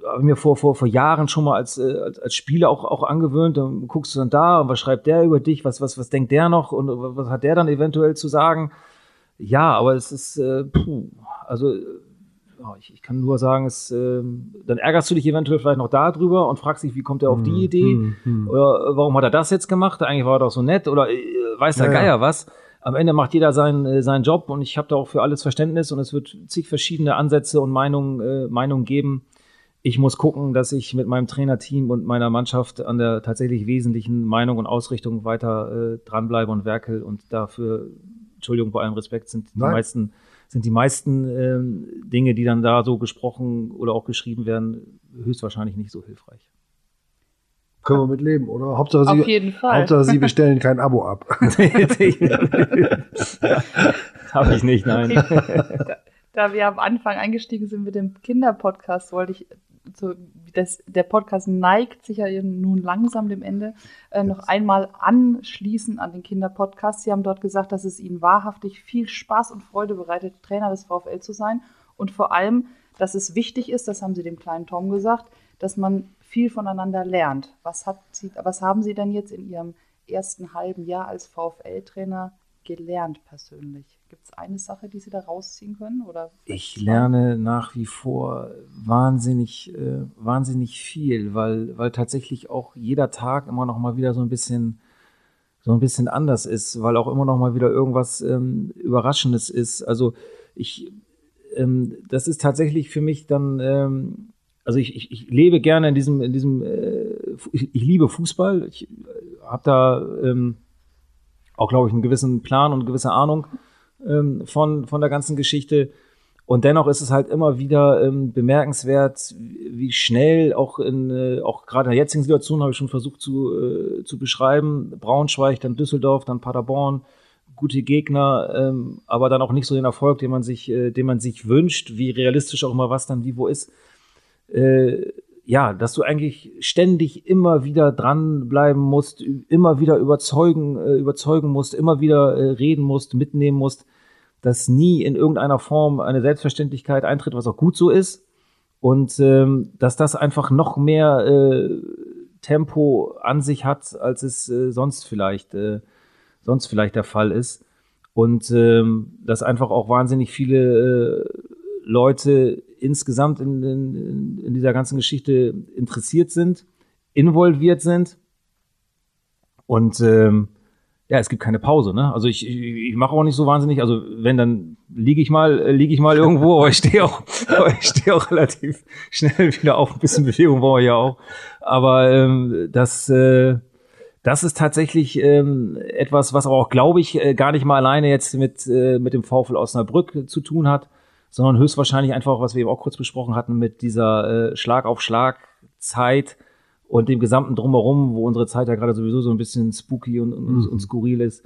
habe mir vor, vor, vor Jahren schon mal als, äh, als, als Spieler auch, auch angewöhnt. Dann guckst du dann da und was schreibt der über dich, was, was, was denkt der noch und was hat der dann eventuell zu sagen. Ja, aber es ist, äh, puh, also äh, oh, ich, ich, kann nur sagen, es, äh, dann ärgerst du dich eventuell vielleicht noch darüber und fragst dich, wie kommt er auf die hm, Idee? Hm, hm. Oder warum hat er das jetzt gemacht? Eigentlich war er doch so nett oder äh, weiß der ja, Geier ja. was. Am Ende macht jeder seinen, äh, seinen Job und ich habe da auch für alles Verständnis und es wird zig verschiedene Ansätze und Meinungen, äh, Meinungen geben. Ich muss gucken, dass ich mit meinem Trainerteam und meiner Mannschaft an der tatsächlich wesentlichen Meinung und Ausrichtung weiter äh, dranbleibe und werkel und dafür, Entschuldigung, bei allem Respekt, sind die Nein. meisten sind die meisten ähm, Dinge, die dann da so gesprochen oder auch geschrieben werden, höchstwahrscheinlich nicht so hilfreich. Können wir mit leben, oder? Hauptsache Auf Sie, jeden Fall. Hauptsache Sie bestellen kein Abo ab. Habe ich nicht, nein. Da, da wir am Anfang eingestiegen sind mit dem Kinderpodcast, wollte ich so, das, der Podcast neigt sich ja nun langsam dem Ende, äh, noch einmal anschließen an den Kinderpodcast. Sie haben dort gesagt, dass es Ihnen wahrhaftig viel Spaß und Freude bereitet, Trainer des VfL zu sein und vor allem, dass es wichtig ist, das haben Sie dem kleinen Tom gesagt, dass man viel voneinander lernt. Was, hat Sie, was haben Sie denn jetzt in Ihrem ersten halben Jahr als VfL-Trainer gelernt persönlich? Gibt es eine Sache, die Sie da rausziehen können? Oder ich lerne nach wie vor wahnsinnig, äh, wahnsinnig viel, weil, weil tatsächlich auch jeder Tag immer noch mal wieder so ein bisschen so ein bisschen anders ist, weil auch immer noch mal wieder irgendwas ähm, Überraschendes ist. Also ich, ähm, das ist tatsächlich für mich dann, ähm, also ich, ich, ich lebe gerne in diesem, in diesem, äh, ich, ich, liebe Fußball. Ich äh, habe da ähm, auch, glaube ich, einen gewissen Plan und eine gewisse Ahnung ähm, von, von der ganzen Geschichte. Und dennoch ist es halt immer wieder ähm, bemerkenswert, wie schnell auch in, äh, auch gerade in der jetzigen Situation habe ich schon versucht zu, äh, zu beschreiben. Braunschweig, dann Düsseldorf, dann Paderborn, gute Gegner, ähm, aber dann auch nicht so den Erfolg, den man sich, äh, den man sich wünscht, wie realistisch auch immer was dann wie wo ist. Äh, ja, dass du eigentlich ständig immer wieder dranbleiben musst, immer wieder überzeugen, äh, überzeugen musst, immer wieder äh, reden musst, mitnehmen musst, dass nie in irgendeiner Form eine Selbstverständlichkeit eintritt, was auch gut so ist. Und ähm, dass das einfach noch mehr äh, Tempo an sich hat, als es äh, sonst vielleicht, äh, sonst vielleicht der Fall ist. Und ähm, dass einfach auch wahnsinnig viele äh, Leute insgesamt in, in, in dieser ganzen Geschichte interessiert sind, involviert sind. Und ähm, ja, es gibt keine Pause, ne? Also ich, ich, ich mache auch nicht so wahnsinnig, also wenn dann liege ich mal, äh, liege ich mal irgendwo, aber ich stehe auch, ich auch relativ schnell wieder auf. Ein bisschen Bewegung brauche ich ja auch. Aber ähm, das, äh, das ist tatsächlich ähm, etwas, was aber auch, glaube ich, äh, gar nicht mal alleine jetzt mit, äh, mit dem VfL Osnabrück zu tun hat, sondern höchstwahrscheinlich einfach, was wir eben auch kurz besprochen hatten, mit dieser äh, Schlag auf Schlag Zeit und dem gesamten Drumherum, wo unsere Zeit ja gerade sowieso so ein bisschen spooky und, und, mhm. und skurril ist.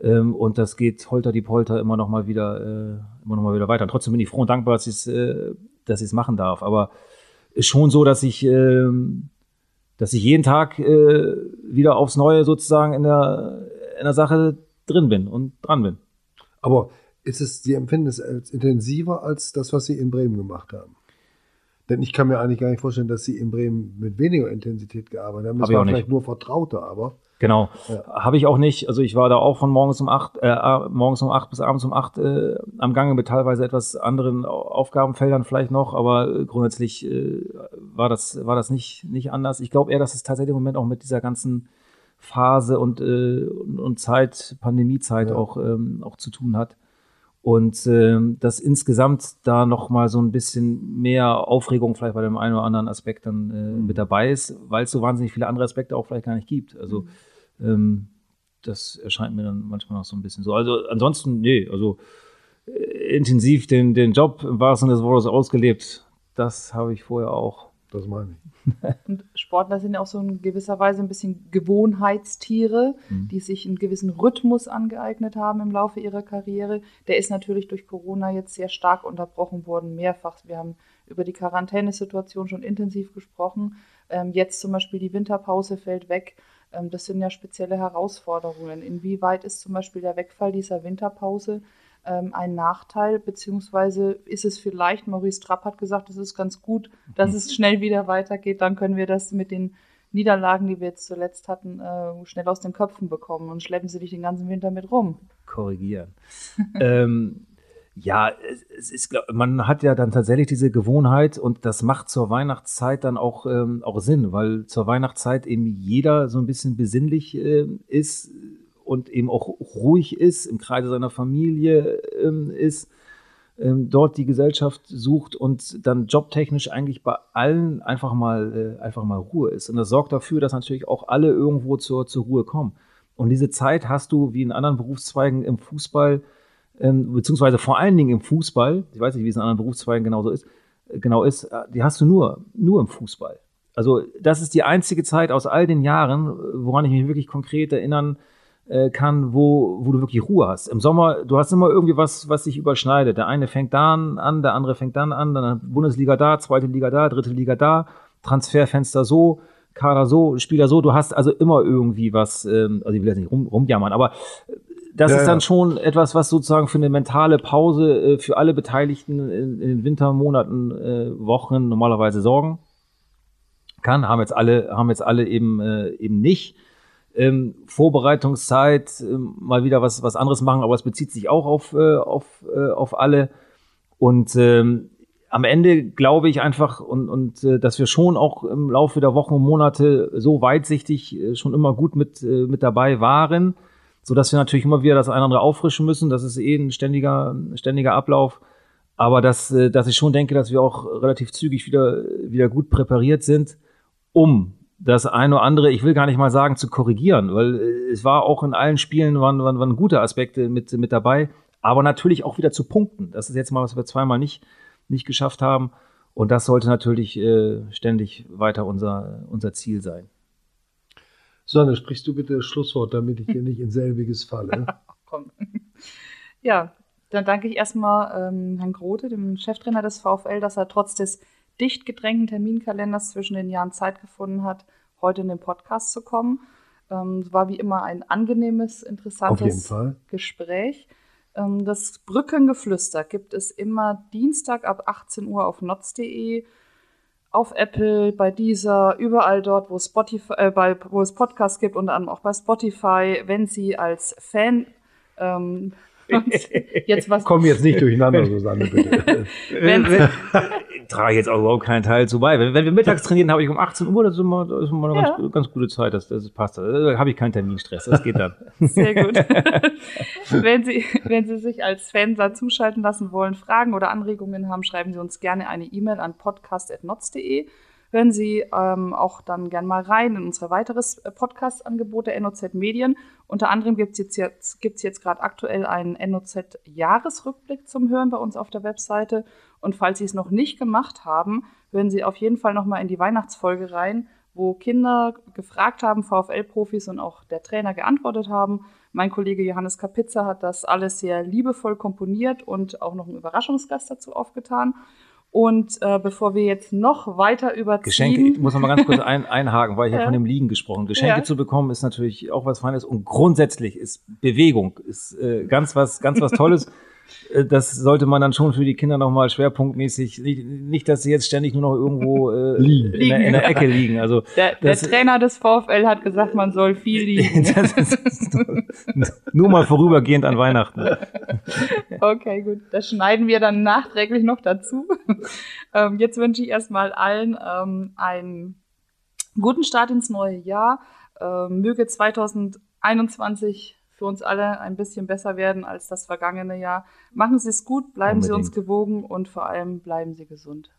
Ähm, und das geht holter die Polter immer noch mal wieder, äh, immer noch mal wieder weiter. Und trotzdem bin ich froh und dankbar, dass ich es, äh, dass ich es machen darf. Aber ist schon so, dass ich, äh, dass ich jeden Tag äh, wieder aufs Neue sozusagen in der, in der Sache drin bin und dran bin. Aber ist es, Sie empfinden es als intensiver als das, was Sie in Bremen gemacht haben? Denn ich kann mir eigentlich gar nicht vorstellen, dass Sie in Bremen mit weniger Intensität gearbeitet haben. Das Hab war vielleicht nicht. nur vertrauter, aber. Genau, ja. habe ich auch nicht. Also ich war da auch von morgens um acht, äh, morgens um acht bis abends um acht äh, am Gange mit teilweise etwas anderen Aufgabenfeldern vielleicht noch, aber grundsätzlich äh, war das war das nicht nicht anders. Ich glaube eher, dass es tatsächlich im Moment auch mit dieser ganzen Phase und äh, und Zeit, Pandemiezeit ja. auch ähm, auch zu tun hat. Und äh, dass insgesamt da noch mal so ein bisschen mehr Aufregung vielleicht bei dem einen oder anderen Aspekt dann äh, mhm. mit dabei ist, weil es so wahnsinnig viele andere Aspekte auch vielleicht gar nicht gibt. Also mhm. ähm, das erscheint mir dann manchmal noch so ein bisschen so. Also ansonsten, nee, also äh, intensiv den, den Job im wahrsten Sinne des Wortes ausgelebt, das habe ich vorher auch. Das meine ich. Und Sportler sind ja auch so in gewisser Weise ein bisschen Gewohnheitstiere, mhm. die sich einen gewissen Rhythmus angeeignet haben im Laufe ihrer Karriere. Der ist natürlich durch Corona jetzt sehr stark unterbrochen worden, mehrfach. Wir haben über die Quarantänesituation schon intensiv gesprochen. Ähm, jetzt zum Beispiel die Winterpause fällt weg. Ähm, das sind ja spezielle Herausforderungen. Inwieweit ist zum Beispiel der Wegfall dieser Winterpause ähm, ein Nachteil, beziehungsweise ist es vielleicht, Maurice Trapp hat gesagt, es ist ganz gut, dass es schnell wieder weitergeht, dann können wir das mit den Niederlagen, die wir jetzt zuletzt hatten, äh, schnell aus den Köpfen bekommen und schleppen sie dich den ganzen Winter mit rum. Korrigieren. ähm, Ja, es ist, man hat ja dann tatsächlich diese Gewohnheit und das macht zur Weihnachtszeit dann auch, ähm, auch Sinn, weil zur Weihnachtszeit eben jeder so ein bisschen besinnlich äh, ist und eben auch ruhig ist, im Kreise seiner Familie ähm, ist, ähm, dort die Gesellschaft sucht und dann jobtechnisch eigentlich bei allen einfach mal, äh, einfach mal Ruhe ist. Und das sorgt dafür, dass natürlich auch alle irgendwo zur, zur Ruhe kommen. Und diese Zeit hast du wie in anderen Berufszweigen im Fußball, ähm, beziehungsweise vor allen Dingen im Fußball, ich weiß nicht, wie es in anderen Berufszweigen genauso ist, äh, genau ist, äh, die hast du nur, nur im Fußball. Also das ist die einzige Zeit aus all den Jahren, woran ich mich wirklich konkret erinnern äh, kann, wo, wo du wirklich Ruhe hast. Im Sommer, du hast immer irgendwie was, was sich überschneidet. Der eine fängt da an, der andere fängt dann an, dann Bundesliga da, zweite Liga da, dritte Liga da, Transferfenster so, Kader so, Spieler so. Du hast also immer irgendwie was, ähm, also ich will jetzt nicht rum, rumjammern, aber das ja, ist dann schon etwas, was sozusagen für eine mentale Pause äh, für alle Beteiligten in, in den Wintermonaten, äh, Wochen normalerweise sorgen kann. Haben jetzt alle, haben jetzt alle eben, äh, eben nicht. Ähm, Vorbereitungszeit, äh, mal wieder was, was anderes machen, aber es bezieht sich auch auf, äh, auf, äh, auf alle. Und ähm, am Ende glaube ich einfach und, und äh, dass wir schon auch im Laufe der Wochen und Monate so weitsichtig äh, schon immer gut mit, äh, mit dabei waren so dass wir natürlich immer wieder das eine oder andere auffrischen müssen. Das ist eh ein ständiger, ständiger Ablauf. Aber dass, äh, dass ich schon denke, dass wir auch relativ zügig wieder, wieder gut präpariert sind, um das eine oder andere, ich will gar nicht mal sagen, zu korrigieren, weil äh, es war auch in allen Spielen waren, waren, waren gute Aspekte mit, mit dabei, aber natürlich auch wieder zu punkten. Das ist jetzt mal, was wir zweimal nicht, nicht geschafft haben. Und das sollte natürlich äh, ständig weiter unser, unser Ziel sein. Sonne, sprichst du bitte das Schlusswort, damit ich dir nicht in selbiges falle. Komm. Ja, dann danke ich erstmal ähm, Herrn Grote, dem Cheftrainer des VfL, dass er trotz des dicht gedrängten Terminkalenders zwischen den Jahren Zeit gefunden hat, heute in den Podcast zu kommen. Ähm, es war wie immer ein angenehmes, interessantes Gespräch. Ähm, das Brückengeflüster gibt es immer Dienstag ab 18 Uhr auf notz.de auf Apple, bei dieser, überall dort, wo, Spotify, äh, bei, wo es Podcasts gibt, unter anderem auch bei Spotify, wenn Sie als Fan ähm, jetzt was. Komm jetzt nicht durcheinander, Susanne, bitte. wenn, wenn, trage jetzt auch überhaupt keinen Teil zu bei. Wenn, wenn wir mittags trainieren, habe ich um 18 Uhr, das ist immer, das ist immer eine ja. ganz, ganz, gute Zeit, das, das passt. Da habe ich keinen Terminstress, das geht dann. Sehr gut. wenn, Sie, wenn Sie sich als Fan da zuschalten lassen wollen, Fragen oder Anregungen haben, schreiben Sie uns gerne eine E-Mail an podcast.notz.de hören Sie ähm, auch dann gern mal rein in unsere weiteres äh, Podcast-Angebote NOZ Medien. Unter anderem gibt es jetzt, gibt's jetzt gerade aktuell einen NOZ-Jahresrückblick zum Hören bei uns auf der Webseite. Und falls Sie es noch nicht gemacht haben, hören Sie auf jeden Fall noch mal in die Weihnachtsfolge rein, wo Kinder gefragt haben, VfL-Profis und auch der Trainer geantwortet haben. Mein Kollege Johannes Kapitzer hat das alles sehr liebevoll komponiert und auch noch einen Überraschungsgast dazu aufgetan. Und äh, bevor wir jetzt noch weiter überziehen. Geschenke, ich muss noch mal ganz kurz ein, einhaken, weil ich ja. von dem Liegen gesprochen. Geschenke ja. zu bekommen ist natürlich auch was Feines und grundsätzlich ist Bewegung ist äh, ganz was ganz was Tolles. Äh, das sollte man dann schon für die Kinder nochmal schwerpunktmäßig, nicht, nicht, dass sie jetzt ständig nur noch irgendwo äh, in, der, in, der, Ecke liegen. Also der, der Trainer des VfL hat gesagt, man soll viel liegen. das ist nur mal vorübergehend an Weihnachten. Okay, gut. Das schneiden wir dann nachträglich noch dazu. Ähm, jetzt wünsche ich erstmal allen ähm, einen guten Start ins neue Jahr. Ähm, möge 2021 für uns alle ein bisschen besser werden als das vergangene Jahr. Machen Sie es gut, bleiben Unbedingt. Sie uns gewogen und vor allem bleiben Sie gesund.